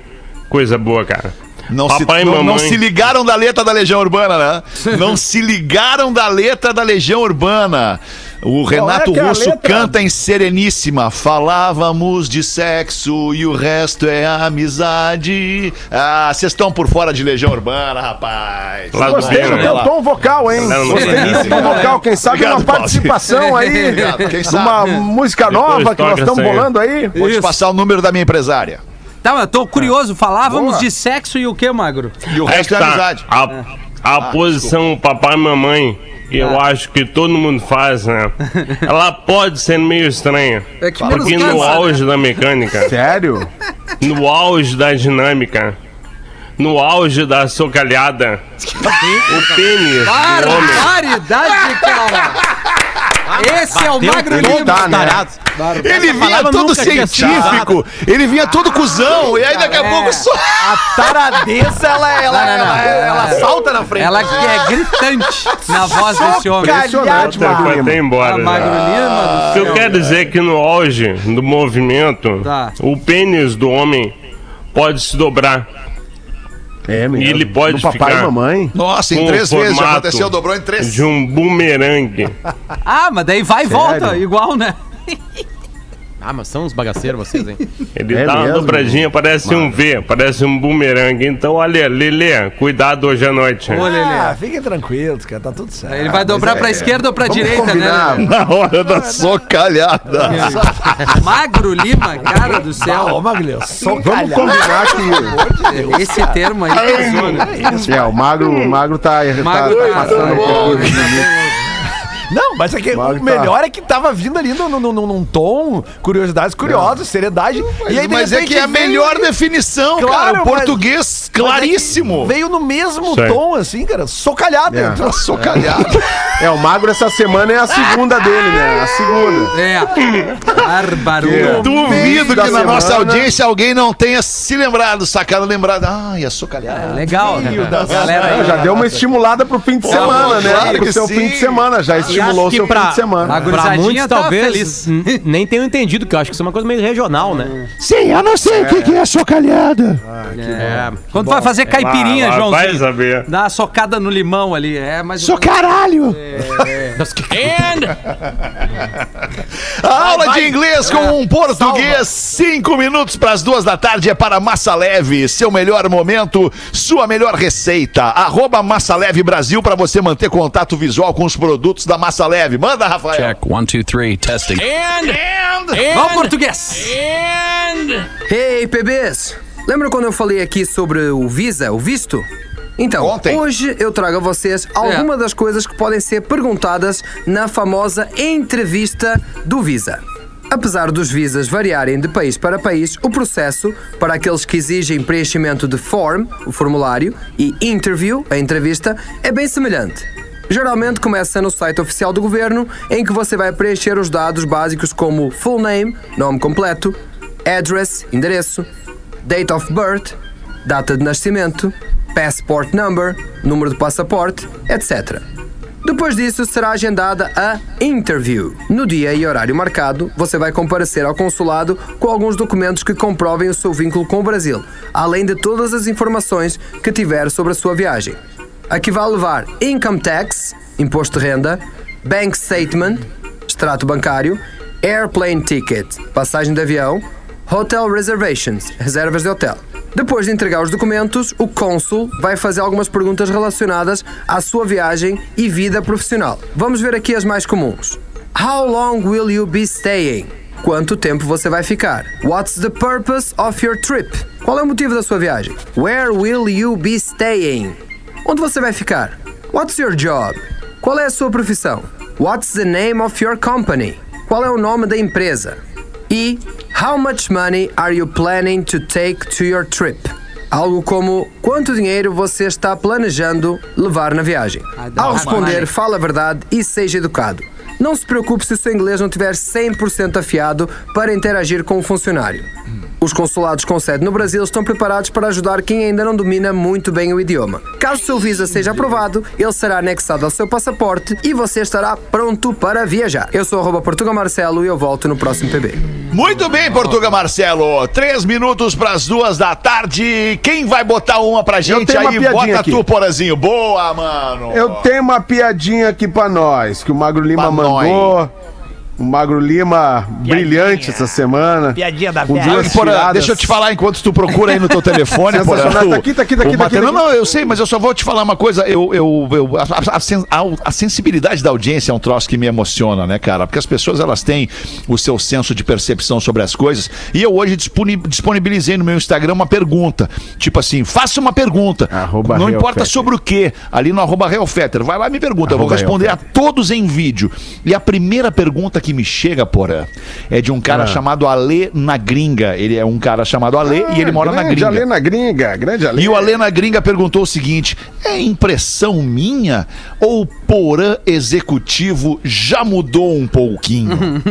Coisa boa, cara. Não, Papai se, e não, não se ligaram da letra da Legião Urbana, né? não se ligaram da letra da Legião Urbana. O Renato que é Russo letra? canta em Sereníssima. Falávamos de sexo e o resto é amizade. Ah, vocês estão por fora de Legião Urbana, rapaz. Do Gostei do teu tom vocal, hein? Gostei tom vocal. Quem sabe Obrigado, uma Paulo. participação aí. Obrigado. Quem de Uma sabe? música Depois nova que nós estamos bolando aí. Vou te Isso. passar o número da minha empresária. Tá, mas tô curioso. Falávamos Boa. de sexo e o que, Magro? E o resto é tá. amizade. A, a posição papai e mamãe, que eu acho que todo mundo faz, né? Ela pode ser meio estranha. É que menos Porque no cansa, né? auge da mecânica, Sério? no auge da dinâmica, no auge da socalhada, o pênis Barbaridade, cara! Esse é o Magro Lima. Tá, né? Ele vinha todo científico, ele vinha todo cuzão, e aí daqui a É. pouco só. A taradeza, ela, ela, Não, não, não. ela, ela salta na frente. Ela que é gritante na voz desse homem. Impressionante, Magro Lima. até embora. Ah, já. Magro Lima O que eu quero dizer é que no auge do movimento, Tá. o pênis do homem pode se dobrar. É mesmo. E ele pode Do papai ficar- e mamãe. Nossa, em com três vezes já formato aconteceu, dobrou em três. De um bumerangue. Ah, mas daí vai e volta, igual, né? Ah, mas são uns bagaceiros vocês, hein? Ele É dá uma mesmo? dobradinha, parece um V, parece um bumerangue. Então, olha, Lelê, cuidado hoje à noite. Ô, Lelê. Ah, fiquem tranquilos, cara, tá tudo certo. Ele vai dobrar pra esquerda ou pra direita, combinar. né? Na hora da socalhada. Magro Lima, cara do Ô, céu. Maglio, Vamos combinar que. Esse termo aí pesou, né? É, o magro, o magro tá, tá, Magro tá tá- passando um pouco. Não, mas é que o tá- melhor é que tava vindo ali num, num, num- num tom, curiosidades curiosas, seriedade. e aí, de Mas é que é a veio- melhor definição, cara. Claro, O mas- português mas é claríssimo. Veio no mesmo Sei. tom, assim, cara, socalhado. É. entrou. Socalhado. É, o magro essa semana é a segunda dele, né? A segunda. É. Bárbaro. Duvido que na nossa semana- audiência alguém não tenha se lembrado, sacado, lembrado. Ai, a socalhada. Legal, né? Galera aí. Já deu uma estimulada pro fim de semana, né? claro Pro que seu sim. fim de semana. Já estimulou seu pra- fim de semana. A Pra muitos, tá talvez, nem tenham entendido, que eu acho que isso é uma coisa meio regional, né? Sim, eu não sei o que, que é socalhada. É. Quando vai fazer caipirinha, Ah, vai Joãozinho. saber. Dá uma socada no limão ali. É, mas. Sou caralho! A aula de inglês com um português, cinco minutos para as duas da tarde é para Massa Leve. Seu melhor momento, sua melhor receita. Arroba Massa Leve Brasil para você manter contato visual com os produtos da Massa Leve. Manda, Rafael. Check. One, two, three. Testing. Vamos, português! Hey, PBs! Lembra quando eu falei aqui sobre o Visa, o visto? Então, Ontem. hoje eu trago a vocês algumas das coisas que podem ser perguntadas na famosa entrevista do Visa. Apesar dos visas variarem de país para país, o processo, para aqueles que exigem preenchimento de form, o formulário, e interview, a entrevista, é bem semelhante. Geralmente começa no site oficial do governo, em que você vai preencher os dados básicos como full name, nome completo, address, endereço, date of birth, data de nascimento, passport number, número de passaporte, etc. Depois disso, será agendada a interview. No dia e horário marcado, você vai comparecer ao consulado com alguns documentos que comprovem o seu vínculo com o Brasil, além de todas as informações que tiver sobre a sua viagem. Aqui vai levar income tax, imposto de renda, bank statement, extrato bancário, airplane ticket, passagem de avião, hotel reservations, reservas de hotel. Depois de entregar os documentos, o cônsul vai fazer algumas perguntas relacionadas à sua viagem e vida profissional. Vamos ver aqui as mais comuns. How long will you be staying? Quanto tempo você vai ficar? What's the purpose of your trip? Qual é o motivo da sua viagem? Where will you be staying? Onde você vai ficar? What's your job? Qual é a sua profissão? What's the name of your company? Qual é o nome da empresa? E How much money are you planning to take to your trip? Algo como quanto dinheiro você está planejando levar na viagem. Ao responder, fale a verdade e seja educado. Não se preocupe se o seu inglês não estiver 100% afiado para interagir com o funcionário. Os consulados com sede no Brasil estão preparados para ajudar quem ainda não domina muito bem o idioma. Caso o seu visa seja aprovado, ele será anexado ao seu passaporte e você estará pronto para viajar. Eu sou arroba Portugal Marcelo e eu volto no próximo PB. Muito bem, Portuga Marcelo. Três minutos para as duas da tarde. Quem vai botar uma pra gente tenho uma aí? piadinha Bota aqui. tu, Porazinho. Boa, mano. Eu tenho uma piadinha aqui pra nós, que o Magro Lima Pra mandou. O Magro Lima brilhante essa semana. Piadinha da Com duas Porã, deixa eu te falar enquanto tu procura aí no teu telefone, Porã. Tá aqui, tá aqui, tá aqui, tá aqui, tá aqui. Não, eu sei, mas eu só vou te falar uma coisa. Eu, eu, eu- a, a- a sen- a- a sensibilidade da audiência é um troço que me emociona, né, cara? Porque as pessoas elas têm o seu senso de percepção sobre as coisas. E eu hoje disponi- disponibilizei no meu Instagram uma pergunta. Tipo assim, faça uma pergunta. Arroba não importa Fetter. sobre o que. Ali no arroba Real Fetter. Vai lá e me pergunta. eu vou Arroba responder Real a todos em vídeo. E a primeira pergunta que me chega, Porã, é de um cara Ah. chamado Ale na Gringa. Ele é um cara chamado Ale e ele mora na grande Gringa. Ale na gringa, grande Ale. E o Ale na Gringa perguntou o seguinte: é impressão minha ou o Porã executivo já mudou um pouquinho?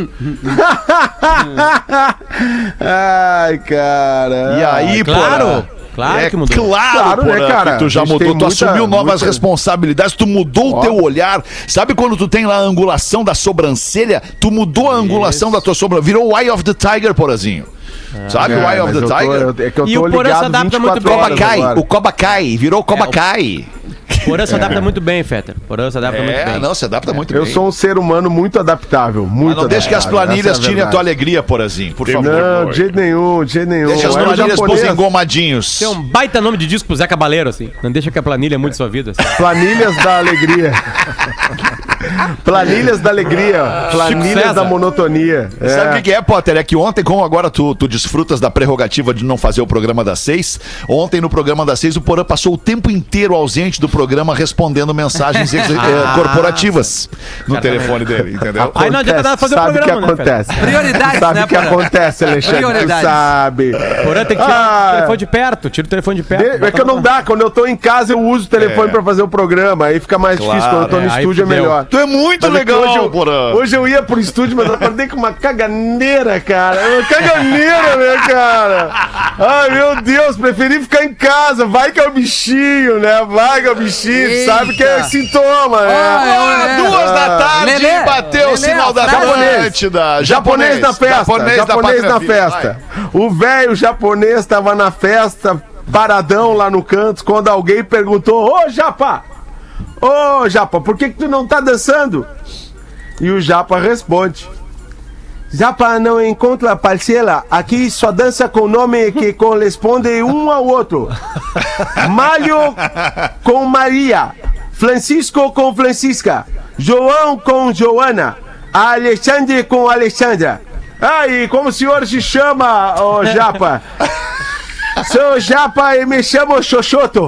Ai, cara. E aí, claro, Porã? Claro é que mudou. Claro, Claro, né, cara? que tu já mudou, tu muita- assumiu novas muita- responsabilidades, tu mudou o teu olhar. Sabe quando tu tem lá a angulação da sobrancelha? Tu mudou a angulação da tua sobrancelha, virou o Eye of the Tiger, Porazinho. Sabe o Eye of É, the tô- Tiger? eu- é que eu E tô o Porã se adapta 24 muito bem. agora. o Cobra Kai, virou Cobra É, o-. Porã se adapta muito bem, Fetter. Porã se adapta muito É, bem. não, se adapta muito Eu bem. sou um ser humano muito adaptável, muito Mas não deixa que as planilhas é tirem a tua alegria, Porazinho, por favor. Não, de jeito nenhum, de jeito nenhum. Deixa as Eu planilhas pros engomadinhos. Tem um baita nome de disco pro Zé Cabaleiro, assim. Não deixa que a planilha mude sua vida. assim. Planilhas da alegria. Planilhas da alegria. Planilhas da monotonia. É. Sabe o que que é, Potter? É que ontem, como agora tu, tu desfrutas da prerrogativa de não fazer o programa das seis, ontem no programa das seis o Porã passou o tempo inteiro ausente do programa respondendo mensagens eh, corporativas no telefone dele, entendeu? Aí não adianta nada fazer o programa, o que né, acontece. Prioridades, sabe né, o que Porã? acontece, Alexandre? Tu sabe. Porã tem que tirar Ah, o telefone de perto. Tira o telefone de perto. de- É que não dá, quando eu tô em casa eu uso o telefone pra fazer o programa, aí fica mais difícil, quando eu tô no é, estúdio é melhor. Tu é muito é que legal, hoje, eu, hoje eu ia pro estúdio, mas eu acordei com uma caganeira, cara. Uma caganeira, né, cara? Ai, meu Deus, preferi ficar em casa. Vai que é o bichinho, né? Vai que é o bichinho. Tu sabe que é Eita. sintoma, né? Ah, é, Duas da tarde, Lelê, bateu o Lelê, sinal da. Atlântida. Japonês na festa, Japonês, japonês, da na festa. O velho japonês tava na festa, paradão lá no canto, quando alguém perguntou: Ô Japa! Ô Japa, por que, que tu não tá dançando? E o Japa responde: Japa não encontra parceira, aqui só dança com nome que corresponde um ao outro. Mário com Maria, Francisco com Francisca, João com Joana, Alexandre com Alexandra. Ah, como o senhor se chama, ô Japa? Sou Japa e me chamo Xoxoto.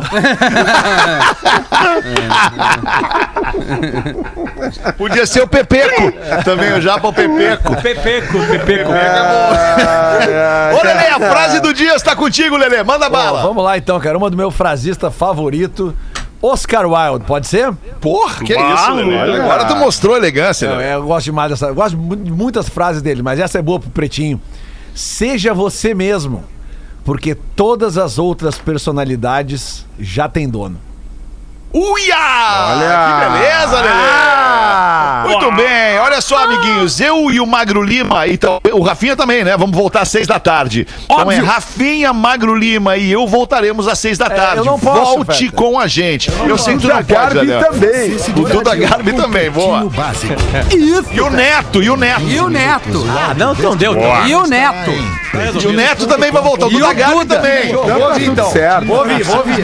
Podia ser o Pepeco. Também o Japa o Pepeco. Pepeco, Pepeco. Ô, Lelê, a frase do dia está contigo, Lelê. Manda Ó, bala. vamos lá então, cara. Uma do meu frasista favorito, Oscar Wilde, pode ser? Porra, que Bah, isso, Lelê. Agora tu mostrou elegância, Não, Lelê. é, eu gosto demais dessa. Eu gosto de muitas frases dele, mas essa é boa pro pretinho. Seja você mesmo, porque todas as outras personalidades já têm dono. Uia! Olha! Que beleza, Lelê! Ah! Muito bem, olha só, amiguinhos. Eu e o Magro Lima, então, o Rafinha também, né? Vamos voltar às seis da tarde. Então é. Rafinha, Magro Lima e eu voltaremos às seis da tarde. eu não posso, Volte Feta. com a gente. Eu, sei que tu Duda não pode, Garbi Lelê. também. O Duda Garbi também, boa. Básico. E o Neto, e o Neto. E o Neto? Ah, não, então deu. E o Neto? E o Neto também vai voltar. O Duda o Garbi também. Então tá tudo certo. Vou ouvir, vou ouvir.